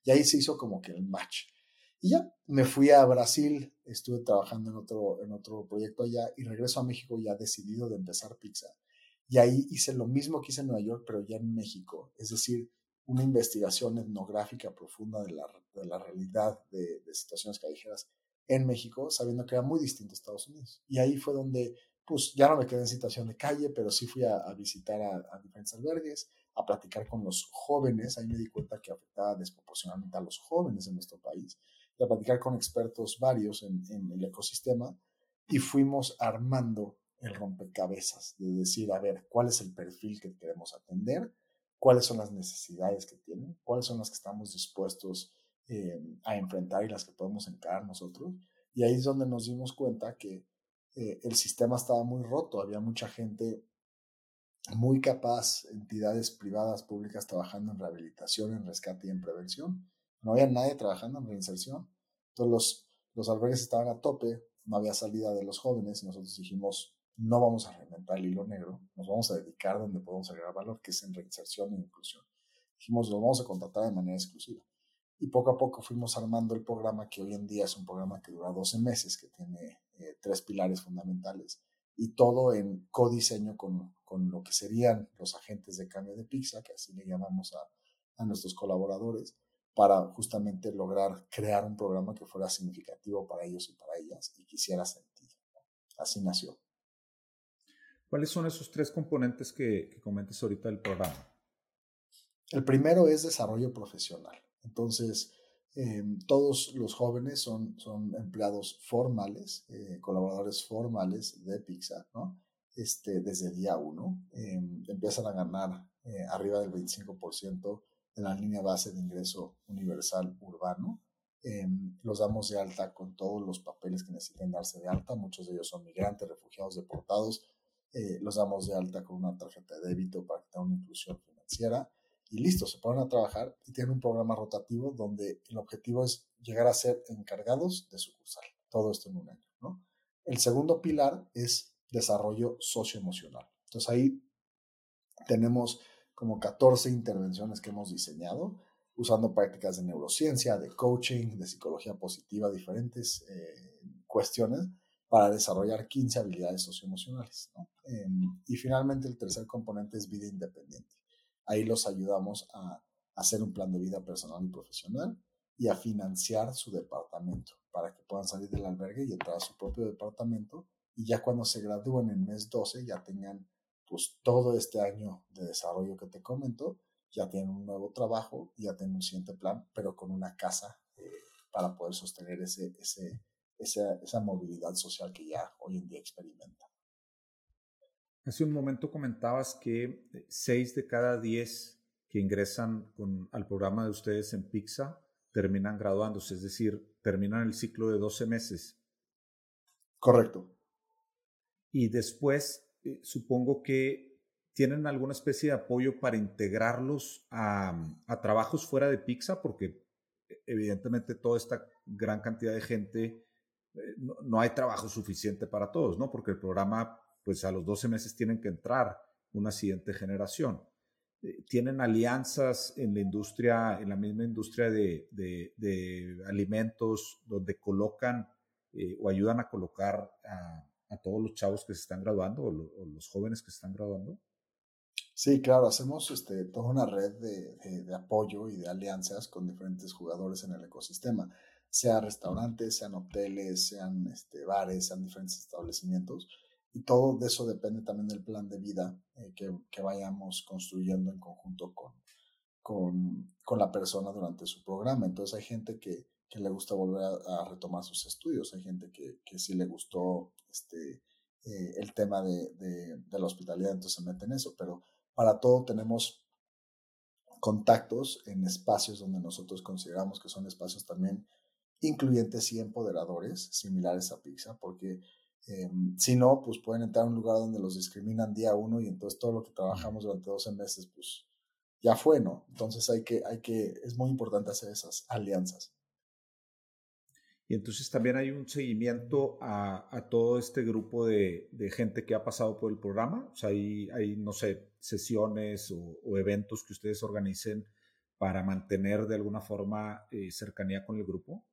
Y ahí se hizo como que el match. Y ya, me fui a Brasil, estuve trabajando en otro, en otro proyecto allá y regreso a México ya decidido de empezar pizza. Y ahí hice lo mismo que hice en Nueva York, pero ya en México. Es decir, una investigación etnográfica profunda de la, de la realidad de, de situaciones callejeras en México, sabiendo que era muy distinto a Estados Unidos. Y ahí fue donde pues ya no me quedé en situación de calle, pero sí fui a, visitar a, diferentes albergues, a platicar con los jóvenes, ahí me di cuenta que afectaba desproporcionalmente a los jóvenes en nuestro país, y a platicar con expertos varios en, en el ecosistema, y fuimos armando el rompecabezas, de decir, a ver, ¿cuál es el perfil que queremos atender? ¿Cuáles son las necesidades que tienen? ¿Cuáles son las que estamos dispuestos eh, a enfrentar y las que podemos encarar nosotros? Y ahí es donde nos dimos cuenta que eh, el sistema estaba muy roto, había mucha gente muy capaz, entidades privadas, públicas trabajando en rehabilitación, en rescate y en prevención. No había nadie trabajando en reinserción. Entonces los, los albergues estaban a tope, no había salida de los jóvenes y nosotros dijimos, no vamos a reinventar el hilo negro, nos vamos a dedicar donde podemos agregar valor, que es en reinserción e inclusión. Dijimos, lo vamos a contratar de manera exclusiva. Y poco a poco fuimos armando el programa que hoy en día es un programa que dura 12 meses, que tiene eh, tres pilares fundamentales y todo en codiseño con, con, lo que serían los agentes de cambio de pizza, que así le llamamos a, a nuestros colaboradores, para justamente lograr crear un programa que fuera significativo para ellos y para ellas y que hiciera sentido. Así nació. ¿Cuáles son esos tres componentes que, que comentas ahorita del programa? El primero es desarrollo profesional. Entonces, eh, todos los jóvenes son, son empleados formales, eh, colaboradores formales de Pixar, ¿no? Este, desde día uno. Eh, empiezan a ganar arriba del 25% en la línea base de ingreso universal urbano. los damos de alta con todos los papeles que necesiten darse de alta. Muchos de ellos son migrantes, refugiados, deportados. los damos de alta con una tarjeta de débito para que una inclusión financiera y listo, se ponen a trabajar y tienen un programa rotativo donde el objetivo es llegar a ser encargados de sucursal. Todo esto en un año, ¿no? El segundo pilar es desarrollo socioemocional. Entonces ahí tenemos como 14 intervenciones que hemos diseñado usando prácticas de neurociencia, de coaching, de psicología positiva, diferentes eh, cuestiones para desarrollar 15 habilidades socioemocionales. Em, y finalmente el tercer componente es vida independiente. Ahí los ayudamos a hacer un plan de vida personal y profesional y a financiar su departamento para que puedan salir del albergue y entrar a su propio departamento y ya cuando se gradúen en mes 12 ya tengan pues todo este año de desarrollo que te comento, ya tienen un nuevo trabajo, ya tienen un siguiente plan, pero con una casa eh, para poder sostener ese, esa, esa movilidad social que ya hoy en día experimenta. Hace un momento comentabas que seis de cada diez que ingresan con, al programa de ustedes en PIXA terminan graduándose, es decir, terminan el ciclo de 12 meses. Correcto. Y después, eh, supongo que tienen alguna especie de apoyo para integrarlos a, a trabajos fuera de PIXA, porque eh, evidentemente toda esta gran cantidad de gente eh, no, hay trabajo suficiente para todos, ¿no? Porque el programa, pues a los 12 meses tienen que entrar una siguiente generación. Eh, tienen alianzas en la industria, en la misma industria de, alimentos, donde colocan eh, o ayudan a colocar a, todos los chavos que se están graduando o, los jóvenes que se están graduando. Sí, claro, hacemos este, toda una red de, de apoyo y de alianzas con diferentes jugadores en el ecosistema sea restaurantes, sean hoteles, sean este, bares, sean diferentes establecimientos. Y todo de eso depende también del plan de vida eh, que, que, vayamos construyendo en conjunto con, con, con, la persona durante su programa. Entonces hay gente que, que le gusta volver a, retomar sus estudios, hay gente que, que sí le gustó este, eh, el tema de, de, de la hospitalidad, entonces se mete en eso. Pero para todo tenemos contactos en espacios donde nosotros consideramos que son espacios también incluyentes y empoderadores similares a Pizza, porque em, si no, pues pueden entrar a un lugar donde los discriminan día uno y entonces todo lo que trabajamos durante 12 meses, pues ya fue, ¿no? Entonces hay que, hay que, es muy importante hacer esas alianzas. Y entonces también hay un seguimiento a, a todo este grupo de, de, gente que ha pasado por el programa. O sea, hay, hay no sé, sesiones o, o, eventos que ustedes organicen para mantener de alguna forma eh, cercanía con el grupo.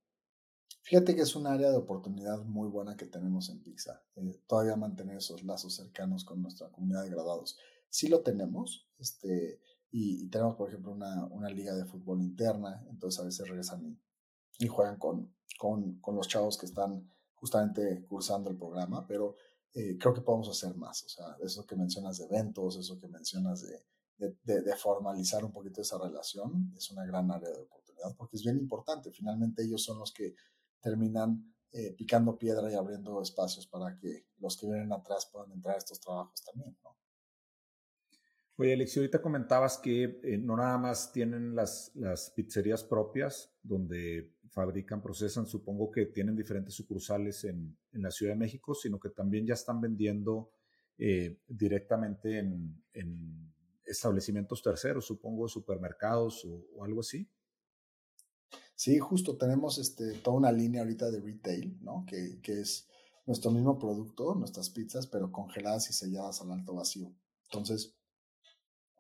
Fíjate que es un área de oportunidad muy buena que tenemos en Pixar. Eh, todavía mantener esos lazos cercanos con nuestra comunidad de graduados. Sí lo tenemos, este, y, tenemos, por ejemplo, una, una, liga de fútbol interna, entonces a veces regresan y, juegan con, con, con, los chavos que están justamente cursando el programa, pero eh, creo que podemos hacer más. O sea, eso que mencionas de eventos, eso que mencionas de, de, de, formalizar un poquito esa relación, es una gran área de oportunidad, porque es bien importante. Finalmente ellos son los que terminan eh, picando piedra y abriendo espacios para que los que vienen atrás puedan entrar a estos trabajos también, ¿no? Oye, Alexio, ahorita comentabas que eh, no nada más tienen las, las pizzerías propias donde fabrican, procesan, supongo que tienen diferentes sucursales en, en la Ciudad de México, sino que también ya están vendiendo eh, directamente en, en, establecimientos terceros, supongo, supermercados o, o algo así. Sí, justo tenemos este, toda una línea ahorita de retail, ¿no? Que, que es nuestro mismo producto, nuestras pizzas, pero congeladas y selladas al alto vacío. Entonces,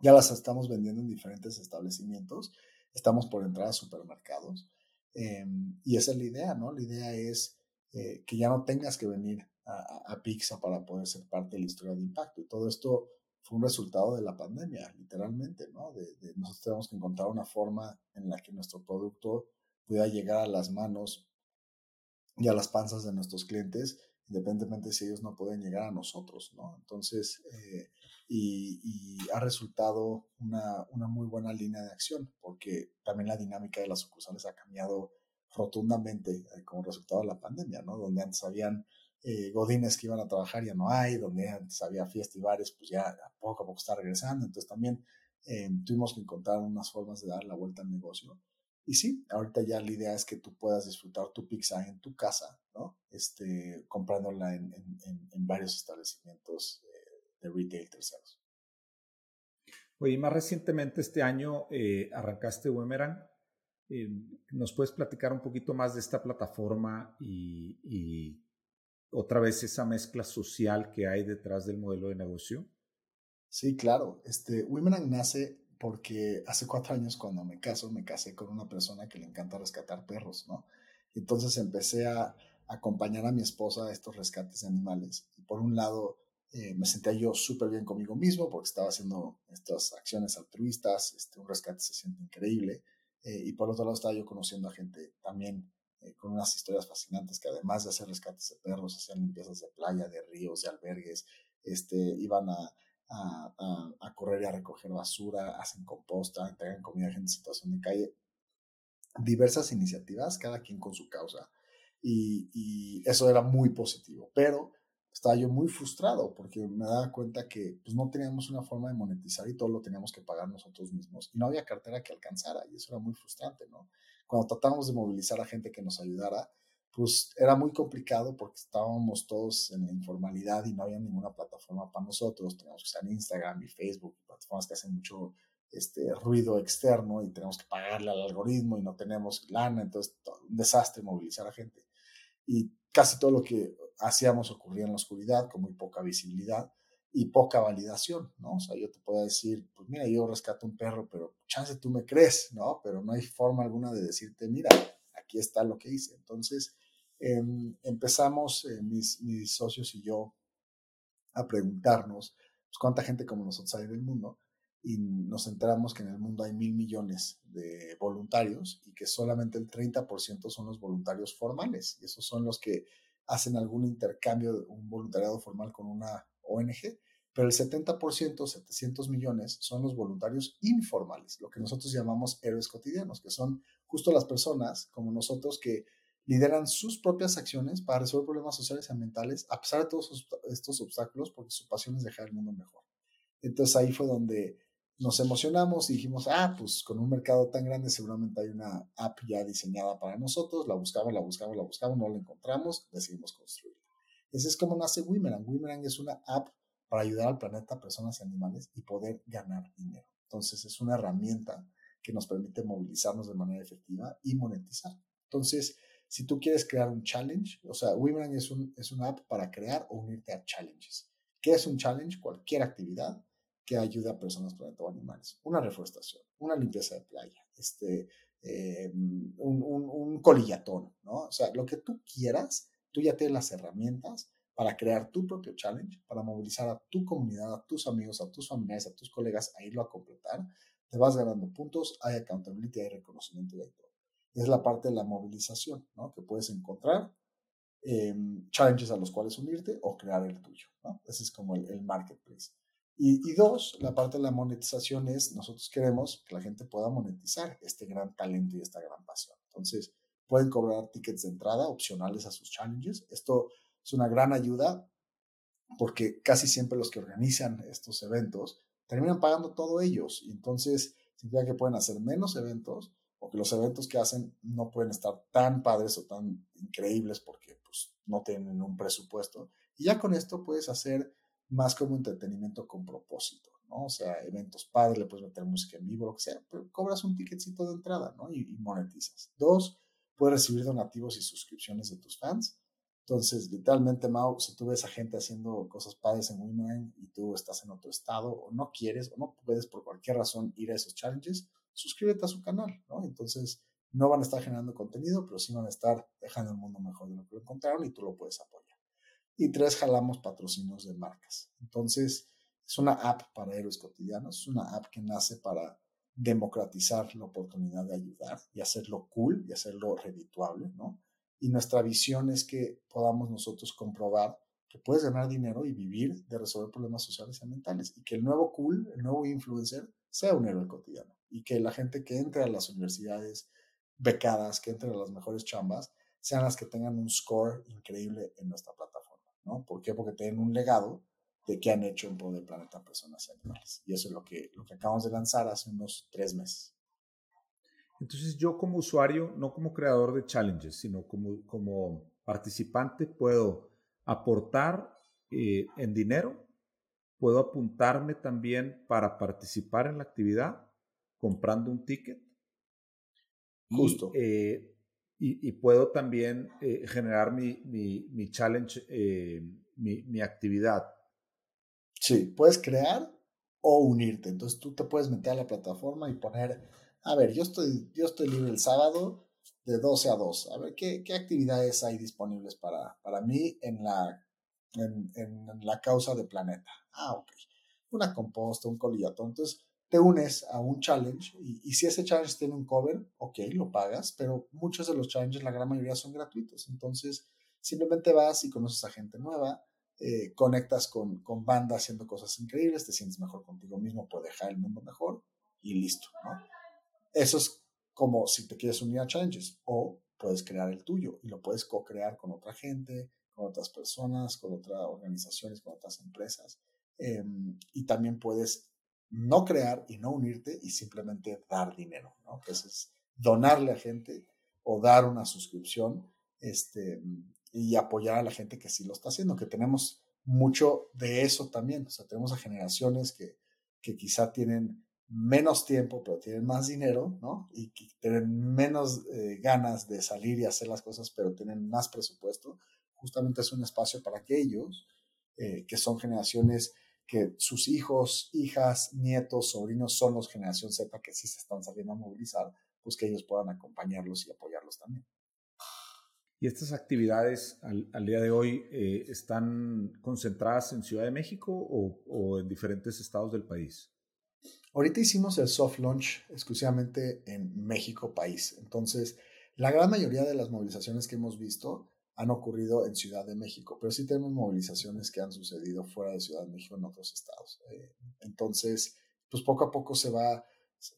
ya las estamos vendiendo en diferentes establecimientos, estamos por entrar a supermercados. Em, y esa es la idea, ¿no? La idea es eh, que ya no tengas que venir a, a, Pizza para poder ser parte de la historia de impacto. Y todo esto fue un resultado de la pandemia, literalmente, ¿no? De, de nosotros tenemos que encontrar una forma en la que nuestro producto pueda llegar a las manos y a las panzas de nuestros clientes, independientemente si ellos no pueden llegar a nosotros, ¿no? Entonces, eh, y, ha resultado una, una, muy buena línea de acción, porque también la dinámica de las sucursales ha cambiado rotundamente eh, como resultado de la pandemia, ¿no? Donde antes habían eh, godines que iban a trabajar, ya no hay, donde antes había fiestas y bares, pues ya poco a poco está regresando, entonces también tuvimos que encontrar unas formas de dar la vuelta al negocio y sí, ahorita ya la idea es que tú puedas disfrutar tu pizza en tu casa, ¿no? Este, comprándola en, en, en varios establecimientos eh, de retail terceros. Oye, más recientemente este año eh, arrancaste Wemeran. Eh, ¿Nos puedes platicar un poquito más de esta plataforma y, y, otra vez esa mezcla social que hay detrás del modelo de negocio? Sí, claro. Este, Wemeran nace porque hace cuatro años cuando me caso, me casé con una persona que le encanta rescatar perros, ¿no? Entonces empecé a, acompañar a mi esposa a estos rescates de animales. Y por un lado, eh, me sentía yo súper bien conmigo mismo porque estaba haciendo estas acciones altruistas, este, un rescate se siente increíble. Eh, y por otro lado, estaba yo conociendo a gente también eh, con unas historias fascinantes que además de hacer rescates de perros, hacían limpiezas de playa, de ríos, de albergues, este, iban a, a, correr y a recoger basura, hacen composta, entregan comida a gente en situación de calle. Diversas iniciativas, cada quien con su causa. Y, y eso era muy positivo, pero estaba yo muy frustrado porque me daba cuenta que pues, no teníamos una forma de monetizar y todo lo teníamos que pagar nosotros mismos y no había cartera que alcanzara y eso era muy frustrante, ¿no? Cuando tratábamos de movilizar a gente que nos ayudara, pues era muy complicado porque estábamos todos en la informalidad y no había ninguna plataforma para nosotros. Teníamos que usar Instagram y Facebook, plataformas que hacen mucho este, ruido externo y tenemos que pagarle al algoritmo y no tenemos lana, entonces un desastre movilizar a gente. Y casi todo lo que hacíamos ocurría en la oscuridad, con muy poca visibilidad y poca validación, ¿no? O sea, yo te puedo decir, pues mira, yo rescato un perro, pero chance tú me crees, ¿no? Pero no hay forma alguna de decirte, mira, aquí está lo que hice. Entonces, Em, empezamos eh, mis, mis, socios y yo a preguntarnos pues, cuánta gente como nosotros hay en el mundo y nos enteramos que en el mundo hay mil millones de voluntarios y que solamente el 30% son los voluntarios formales y esos son los que hacen algún intercambio, un voluntariado formal con una ONG, pero el 70%, 700 millones, son los voluntarios informales, lo que nosotros llamamos héroes cotidianos, que son justo las personas como nosotros que lideran sus propias acciones para resolver problemas sociales y ambientales a pesar de todos estos obstáculos porque su pasión es dejar el mundo mejor. Entonces ahí fue donde nos emocionamos y dijimos, ah, pues con un mercado tan grande seguramente hay una app ya diseñada para nosotros, la buscamos, la buscamos, la buscamos, no la encontramos, decidimos construirla. Ese es como nace Wimerang. Wimerang es una app para ayudar al planeta, personas y animales y poder ganar dinero. Entonces es una herramienta que nos permite movilizarnos de manera efectiva y monetizar. Entonces, si tú quieres crear un challenge, o sea, Women es, un, es una app para crear o unirte a challenges. ¿Qué es un challenge? Cualquier actividad que ayude a personas, planeta o animales. Una reforestación, una limpieza de playa, este, eh, un, un, un, colillatón, ¿no? O sea, lo que tú quieras, tú ya tienes las herramientas para crear tu propio challenge, para movilizar a tu comunidad, a tus amigos, a tus familiares, a tus colegas a irlo a completar. Te vas ganando puntos, hay accountability, hay reconocimiento y hay es la parte de la movilización, ¿no? Que puedes encontrar em, challenges a los cuales unirte o crear el tuyo. Ese es como el, marketplace. Y, dos, la parte de la monetización es, nosotros queremos que la gente pueda monetizar este gran talento y esta gran pasión. Entonces, pueden cobrar tickets de entrada opcionales a sus challenges. Esto es una gran ayuda porque casi siempre los que organizan estos eventos terminan pagando todo ellos. Entonces, significa que pueden hacer menos eventos porque los eventos que hacen no pueden estar tan padres o tan increíbles porque pues, no tienen un presupuesto. Y ya con esto puedes hacer más como entretenimiento con propósito, ¿no? O sea, eventos padres, le puedes meter música en vivo, lo que sea, pero cobras un ticketcito de entrada, ¿no? Y, y monetizas. Dos, puedes recibir donativos y suscripciones de tus fans. Entonces, literalmente, Mau, si tú ves a gente haciendo cosas padres en Women y tú estás en otro estado o no quieres o no puedes por cualquier razón ir a esos challenges, suscríbete a su canal, ¿no? Entonces, no van a estar generando contenido, pero sí van a estar dejando el mundo mejor de lo que lo encontraron y tú lo puedes apoyar. Y tres, jalamos patrocinios de marcas. Entonces, es una app para héroes cotidianos, es una app que nace para democratizar la oportunidad de ayudar y hacerlo cool y hacerlo redituable, ¿no? Y nuestra visión es que podamos nosotros comprobar que puedes ganar dinero y vivir de resolver problemas sociales y ambientales y que el nuevo cool, el nuevo influencer, sea un héroe cotidiano y que la gente que entre a las universidades becadas, que entre a las mejores chambas, sean las que tengan un score increíble en nuestra plataforma, ¿no? ¿Por qué? Porque tienen un legado de qué han hecho en poder del planeta personas y animales. Y eso es lo que, lo que acabamos de lanzar hace unos tres meses. Entonces yo como usuario, no como creador de challenges, sino como, como participante, puedo aportar eh, en dinero, puedo apuntarme también para participar en la actividad comprando un ticket. Justo. Eh, y, puedo también eh, generar mi, mi, challenge, eh, mi, mi, actividad. Sí, puedes crear o unirte. Entonces tú te puedes meter a la plataforma y poner, a ver, yo estoy, yo estoy libre el sábado, de 12 a 2. A ver, ¿qué, qué actividades hay disponibles para, para mí en la, en, la causa de planeta? Ah, ok. Una composta, un colillatón. Entonces, te unes a un challenge y, si ese challenge tiene un cover, ok, lo pagas, pero muchos de los challenges, la gran mayoría son gratuitos. Entonces, simplemente vas y conoces a gente nueva, eh, conectas con, con haciendo cosas increíbles, te sientes mejor contigo mismo, puedes dejar el mundo mejor y listo, ¿no? Eso es como si te quieres unir a challenges o puedes crear el tuyo y lo puedes co-crear con otra gente, con otras personas, con otras organizaciones, con otras empresas. Em, y también puedes no crear y no unirte y simplemente dar dinero, ¿no? Que es donarle a gente o dar una suscripción este, y apoyar a la gente que sí lo está haciendo, que tenemos mucho de eso también. O sea, tenemos a generaciones que, que quizá tienen menos tiempo, pero tienen más dinero, ¿no? Y que tienen menos eh, ganas de salir y hacer las cosas, pero tienen más presupuesto. Justamente es un espacio para aquellos eh, que son generaciones que sus hijos, hijas, nietos, sobrinos son los generación Z que sí se están saliendo a movilizar, pues que ellos puedan acompañarlos y apoyarlos también. ¿Y estas actividades al, día de hoy eh, están concentradas en Ciudad de México o, en diferentes estados del país? Ahorita hicimos el soft launch exclusivamente en México país. Entonces, la gran mayoría de las movilizaciones que hemos visto han ocurrido en Ciudad de México, pero sí tenemos movilizaciones que han sucedido fuera de Ciudad de México en otros estados. Eh, entonces, pues poco a poco se va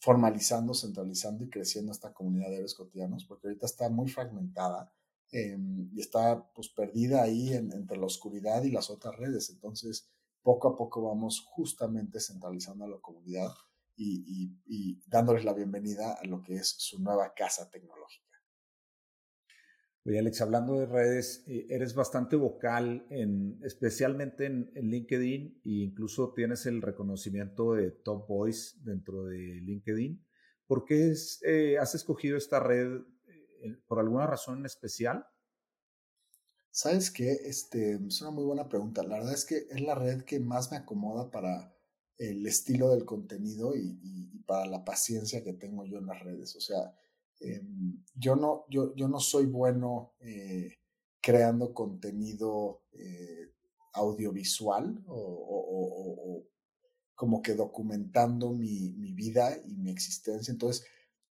formalizando, centralizando y creciendo esta comunidad de héroes porque ahorita está muy fragmentada Em, y está pues perdida ahí entre la oscuridad y las otras redes. Entonces, poco a poco vamos justamente centralizando a la comunidad y, dándoles la bienvenida a lo que es su nueva casa tecnológica. Oye, Alex, hablando de redes, eh, eres bastante vocal, en, especialmente en, LinkedIn, e incluso tienes el reconocimiento de Top Voice dentro de LinkedIn. ¿Por qué eh, has escogido esta red por alguna razón en especial? Sabes que este, es una muy buena pregunta. La verdad es que es la red que más me acomoda para el estilo del contenido y, para la paciencia que tengo yo en las redes. O sea, em, yo, no, yo, yo no soy bueno eh, creando contenido eh, audiovisual o, como que documentando mi, mi, vida y mi existencia. Entonces,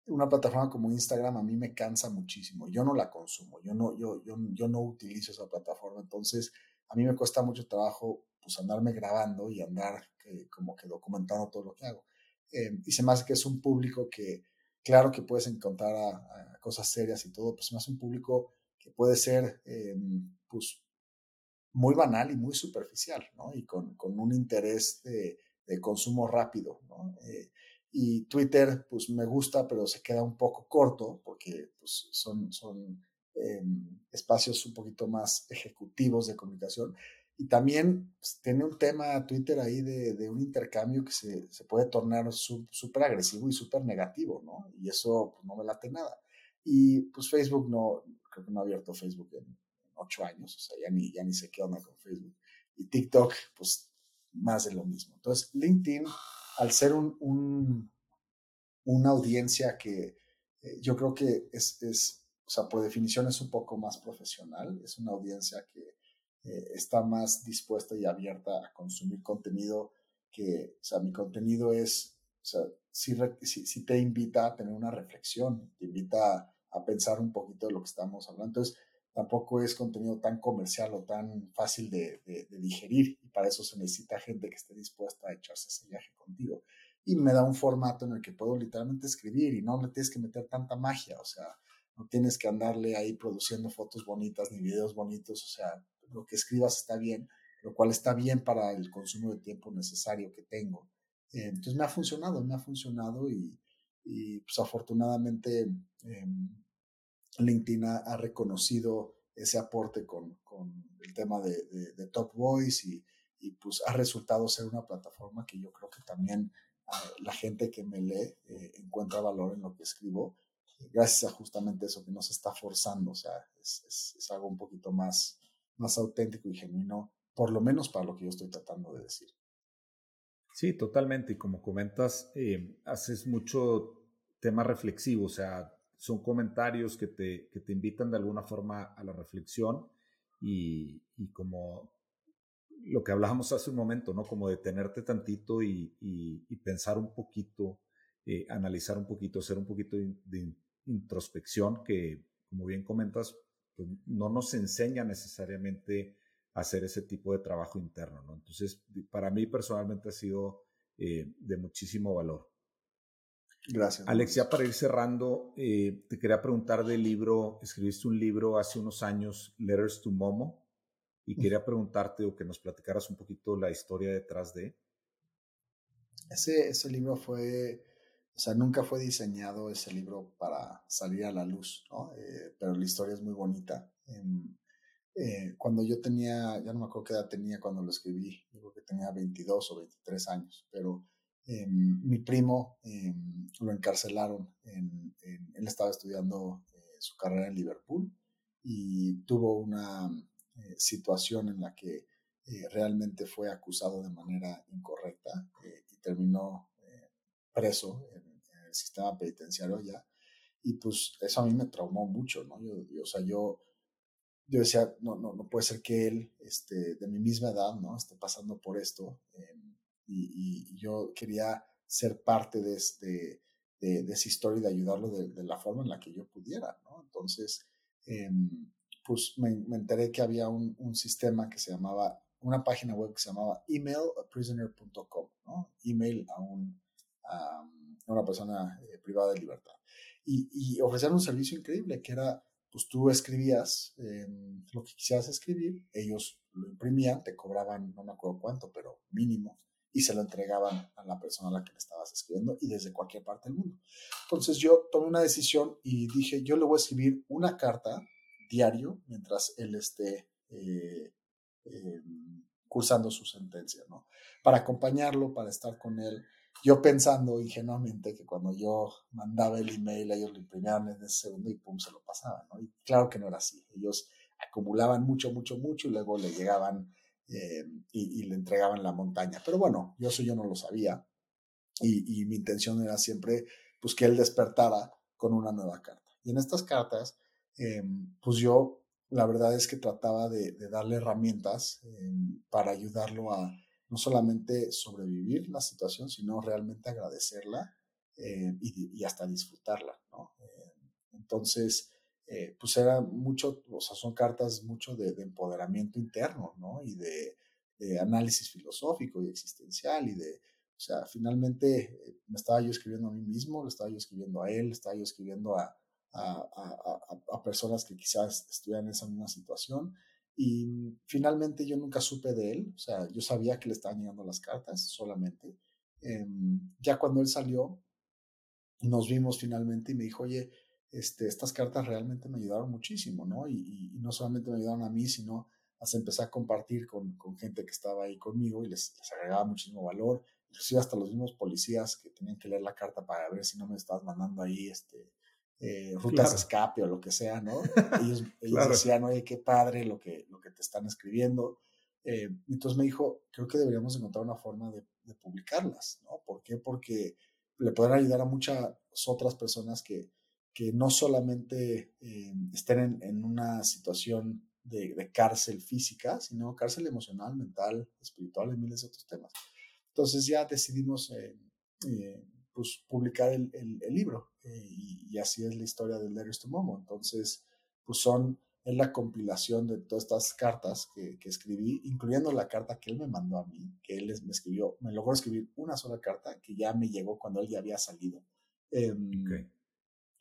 una plataforma como Instagram a mí me cansa muchísimo. Yo no la consumo, yo no, yo, yo, yo no utilizo esa plataforma. Entonces, a mí me cuesta mucho trabajo pues andarme grabando y andar eh, como que documentando todo lo que hago. Eh, y se que es un público que, claro que puedes encontrar cosas serias y todo, pues hace un público que puede ser eh, pues muy banal y muy superficial, ¿no? Y con, con un interés de, consumo rápido, ¿no? Y Twitter, pues me gusta, pero se queda un poco corto porque pues, son, son em, espacios un poquito más ejecutivos de comunicación. Y también pues, tiene un tema Twitter ahí de, de un intercambio que se, se puede tornar súper agresivo y súper negativo, ¿no? Y eso pues, no me late nada. Y pues Facebook no, creo que no ha abierto Facebook en ocho años, o sea, ya ni, ya ni sé qué con Facebook. Y TikTok, pues más de lo mismo. Entonces, LinkedIn al ser un, una audiencia que eh, yo creo que es, es, o sea, por definición es un poco más profesional, es una audiencia que eh, está más dispuesta y abierta a consumir contenido que, o sea, mi contenido es, o sea, si te invita a tener una reflexión, te invita a, pensar un poquito de lo que estamos hablando. Entonces, tampoco es contenido tan comercial o tan fácil de, digerir y para eso se necesita gente que esté dispuesta a echarse ese viaje contigo. Y me da un formato en el que puedo literalmente escribir y no le tienes que meter tanta magia, o sea, no tienes que andarle ahí produciendo fotos bonitas ni videos bonitos, o sea, lo que escribas está bien, lo cual está bien para el consumo de tiempo necesario que tengo. Eh, entonces me ha funcionado, me ha funcionado y, pues afortunadamente em, LinkedIn ha, reconocido ese aporte con, el tema de, Top Voice y, pues ha resultado ser una plataforma que yo creo que también ah, la gente que me lee eh, encuentra valor en lo que escribo, gracias a justamente eso que nos está forzando, o sea, es, algo un poquito más, más auténtico y genuino, por lo menos para lo que yo estoy tratando de decir. Sí, totalmente. Y como comentas, eh, haces mucho tema reflexivo, o sea, son comentarios que te, que te invitan de alguna forma a la reflexión y, y como lo que hablábamos hace un momento, ¿no? Como detenerte tantito y, y, pensar un poquito, eh, analizar un poquito, hacer un poquito de, introspección que, como bien comentas, pues no nos enseña necesariamente a hacer ese tipo de trabajo interno, ¿no? Entonces, para mí personalmente ha sido eh, de muchísimo valor. Gracias. Alexia, para ir cerrando, eh, te quería preguntar del libro, escribiste un libro hace unos años, Letters to Momo, y quería preguntarte o que nos platicaras un poquito la historia detrás de. Ese, ese libro fue, o sea, nunca fue diseñado ese libro para salir a la luz, ¿no? Eh, pero la historia es muy bonita. Eh, cuando yo tenía, ya no me acuerdo qué edad tenía cuando lo escribí, creo que tenía 22 o 23 años, pero em, mi primo em, lo encarcelaron, en, él estaba estudiando eh, su carrera en Liverpool y tuvo una situación en la que realmente fue acusado de manera incorrecta y terminó preso en, sistema penitenciario ya. Y pues eso a mí me traumó mucho, ¿no? Yo, o sea, yo, yo decía, no, no, no puede ser que él, este, de mi misma edad, ¿no? Esté pasando por esto. y, y, yo quería ser parte de, este, de, de, esa historia y de ayudarlo de, de, la forma en la que yo pudiera, ¿no? Entonces, eh, pues me, enteré que había un, un, sistema que se llamaba, una página web que se llamaba emailaprisoner.com, ¿no? Email a, un, una persona eh, privada de libertad. Y, y un servicio increíble que era, pues tú escribías em, lo que quisieras escribir, ellos lo imprimían, te cobraban, no me acuerdo cuánto, pero mínimo, y se lo entregaban a la persona a la que le estabas escribiendo y desde cualquier parte del mundo. Entonces yo tomé una decisión y dije, yo le voy a escribir una carta diario mientras él esté eh, eh, cursando su sentencia, ¿no? Para acompañarlo, para estar con él. Yo pensando ingenuamente que cuando yo mandaba el email, ellos lo imprimían en ese segundo y pum, se lo pasaban. Y claro que no era así. Ellos acumulaban mucho, mucho, mucho y luego le llegaban eh, y, le entregaban la montaña. Pero bueno, yo eso yo no lo sabía. Y, y mi intención era siempre, pues, que él despertara con una nueva carta. Y en estas cartas, Em, pues yo la verdad es que trataba de, darle herramientas em, para ayudarlo a no solamente sobrevivir la situación, sino realmente agradecerla eh, y, hasta disfrutarla, ¿no? Em, entonces, eh, pues era mucho, o sea, son cartas mucho de, empoderamiento interno, ¿no? Y de, análisis filosófico y existencial y de, o sea, finalmente eh, me estaba yo escribiendo a mí mismo, le estaba yo escribiendo a él, estaba yo escribiendo a, a, personas que quizás estuvieran en esa misma situación. Y finalmente yo nunca supe de él, o sea, yo sabía que le estaban llegando las cartas solamente. Em, ya cuando él salió, nos vimos finalmente y me dijo, oye, este, estas cartas realmente me ayudaron muchísimo, ¿no? Y, no solamente me ayudaron a mí, sino hasta empecé a compartir con, con gente que estaba ahí conmigo y les, les, agregaba muchísimo valor, inclusive hasta los mismos policías que tenían que leer la carta para ver si no me estabas mandando ahí este, eh, rutas de escape o lo que sea, ¿no? Ellos, decían, oye, qué padre lo que, lo que te están escribiendo. Eh, entonces me dijo, creo que deberíamos encontrar una forma de, publicarlas, ¿no? ¿Por qué? Porque le podrán ayudar a muchas otras personas que, que no solamente eh, estén en, una situación de, cárcel física, sino cárcel emocional, mental, espiritual y miles de otros temas. Entonces ya decidimos pues, publicar el, el, libro. Eh, y, así es la historia de Letters to Momo. Entonces, pues son, es la compilación de todas estas cartas que, que, escribí, incluyendo la carta que él me mandó a mí, que él me escribió, me logró escribir una sola carta que ya me llegó cuando él ya había salido. Em,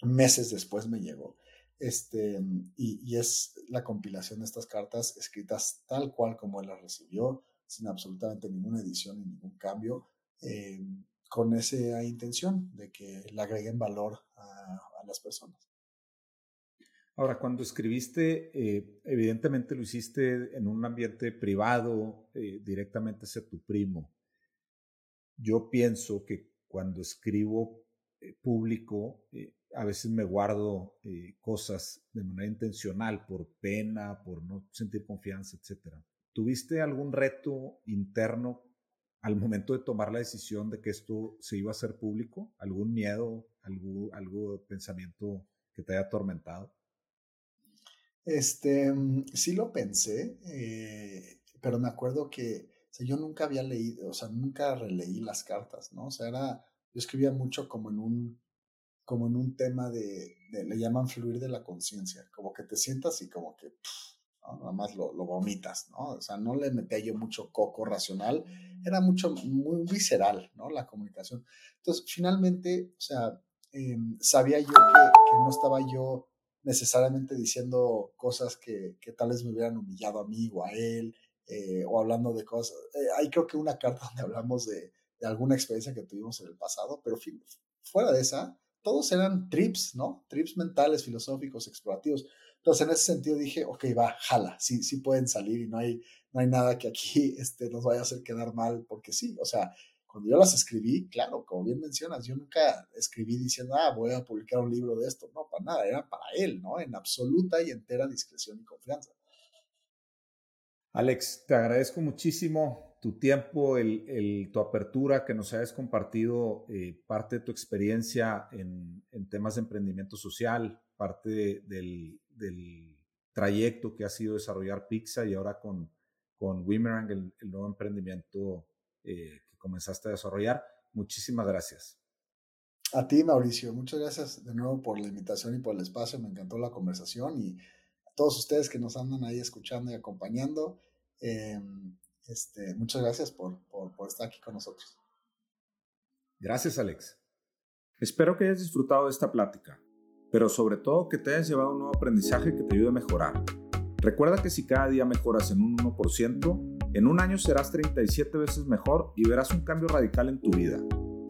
meses después me llegó. Este, y, y, es la compilación de estas cartas escritas tal cual como él las recibió, sin absolutamente ninguna edición ni ningún cambio. Eh, con esa intención de que le agreguen valor a, las personas. Ahora, cuando escribiste, eh, evidentemente lo hiciste en un ambiente privado, eh, directamente hacia tu primo. Yo pienso que cuando escribo eh, público, a veces me guardo cosas de manera intencional, por pena, por no sentir confianza, etc. ¿Tuviste algún reto interno al momento de tomar la decisión de que esto se iba a hacer público? ¿Algún miedo, algún, pensamiento que te haya atormentado? Este, mm, sí lo pensé, eh, pero me acuerdo que yo nunca había leído, o sea, nunca releí las cartas, ¿no? O sea, era, yo escribía mucho como en un, como en un tema de, le llaman fluir de la conciencia, como que te sientas y como que nada más lo, lo, vomitas, ¿no? O sea, no le metía yo mucho coco racional, era mucho, muy visceral, ¿no? La comunicación. Entonces, finalmente, o sea, em, sabía yo que, que, no estaba yo necesariamente diciendo cosas que, que tal vez me hubieran humillado a mí o a él, eh, o hablando de cosas. Eh, hay creo que una carta donde hablamos de, de, alguna experiencia que tuvimos en el pasado, pero fuera de esa, todos eran trips, ¿no? Trips mentales, filosóficos, explorativos. Entonces, en ese sentido dije, ok, va, jala, sí, sí pueden salir y no hay, no hay nada que aquí este, nos vaya a hacer quedar mal, porque sí, o sea, cuando yo las escribí, claro, como bien mencionas, yo nunca escribí diciendo, ah, voy a publicar un libro de esto, no, para nada, era para él, ¿no? En absoluta y entera discreción y confianza. Alex, te agradezco muchísimo tu tiempo, el, tu apertura, que nos hayas compartido eh, parte de tu experiencia en, temas de emprendimiento social, parte del, trayecto que ha sido desarrollar Pizza y ahora con, con Wimerang, el, nuevo emprendimiento eh, que comenzaste a desarrollar. Muchísimas gracias. A ti, Mauricio, muchas gracias de nuevo por la invitación y por el espacio. Me encantó la conversación y todos ustedes que nos andan ahí escuchando y acompañando. Em, este, muchas gracias por, por, estar aquí con nosotros. Gracias, Alex. Espero que hayas disfrutado de esta plática, pero sobre todo que te hayas llevado un nuevo aprendizaje que te ayude a mejorar. Recuerda que si cada día mejoras en un 1%, en un año serás 37 veces mejor y verás un cambio radical en tu vida.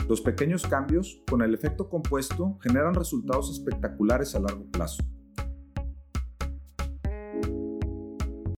Los pequeños cambios, con el efecto compuesto, generan resultados espectaculares a largo plazo.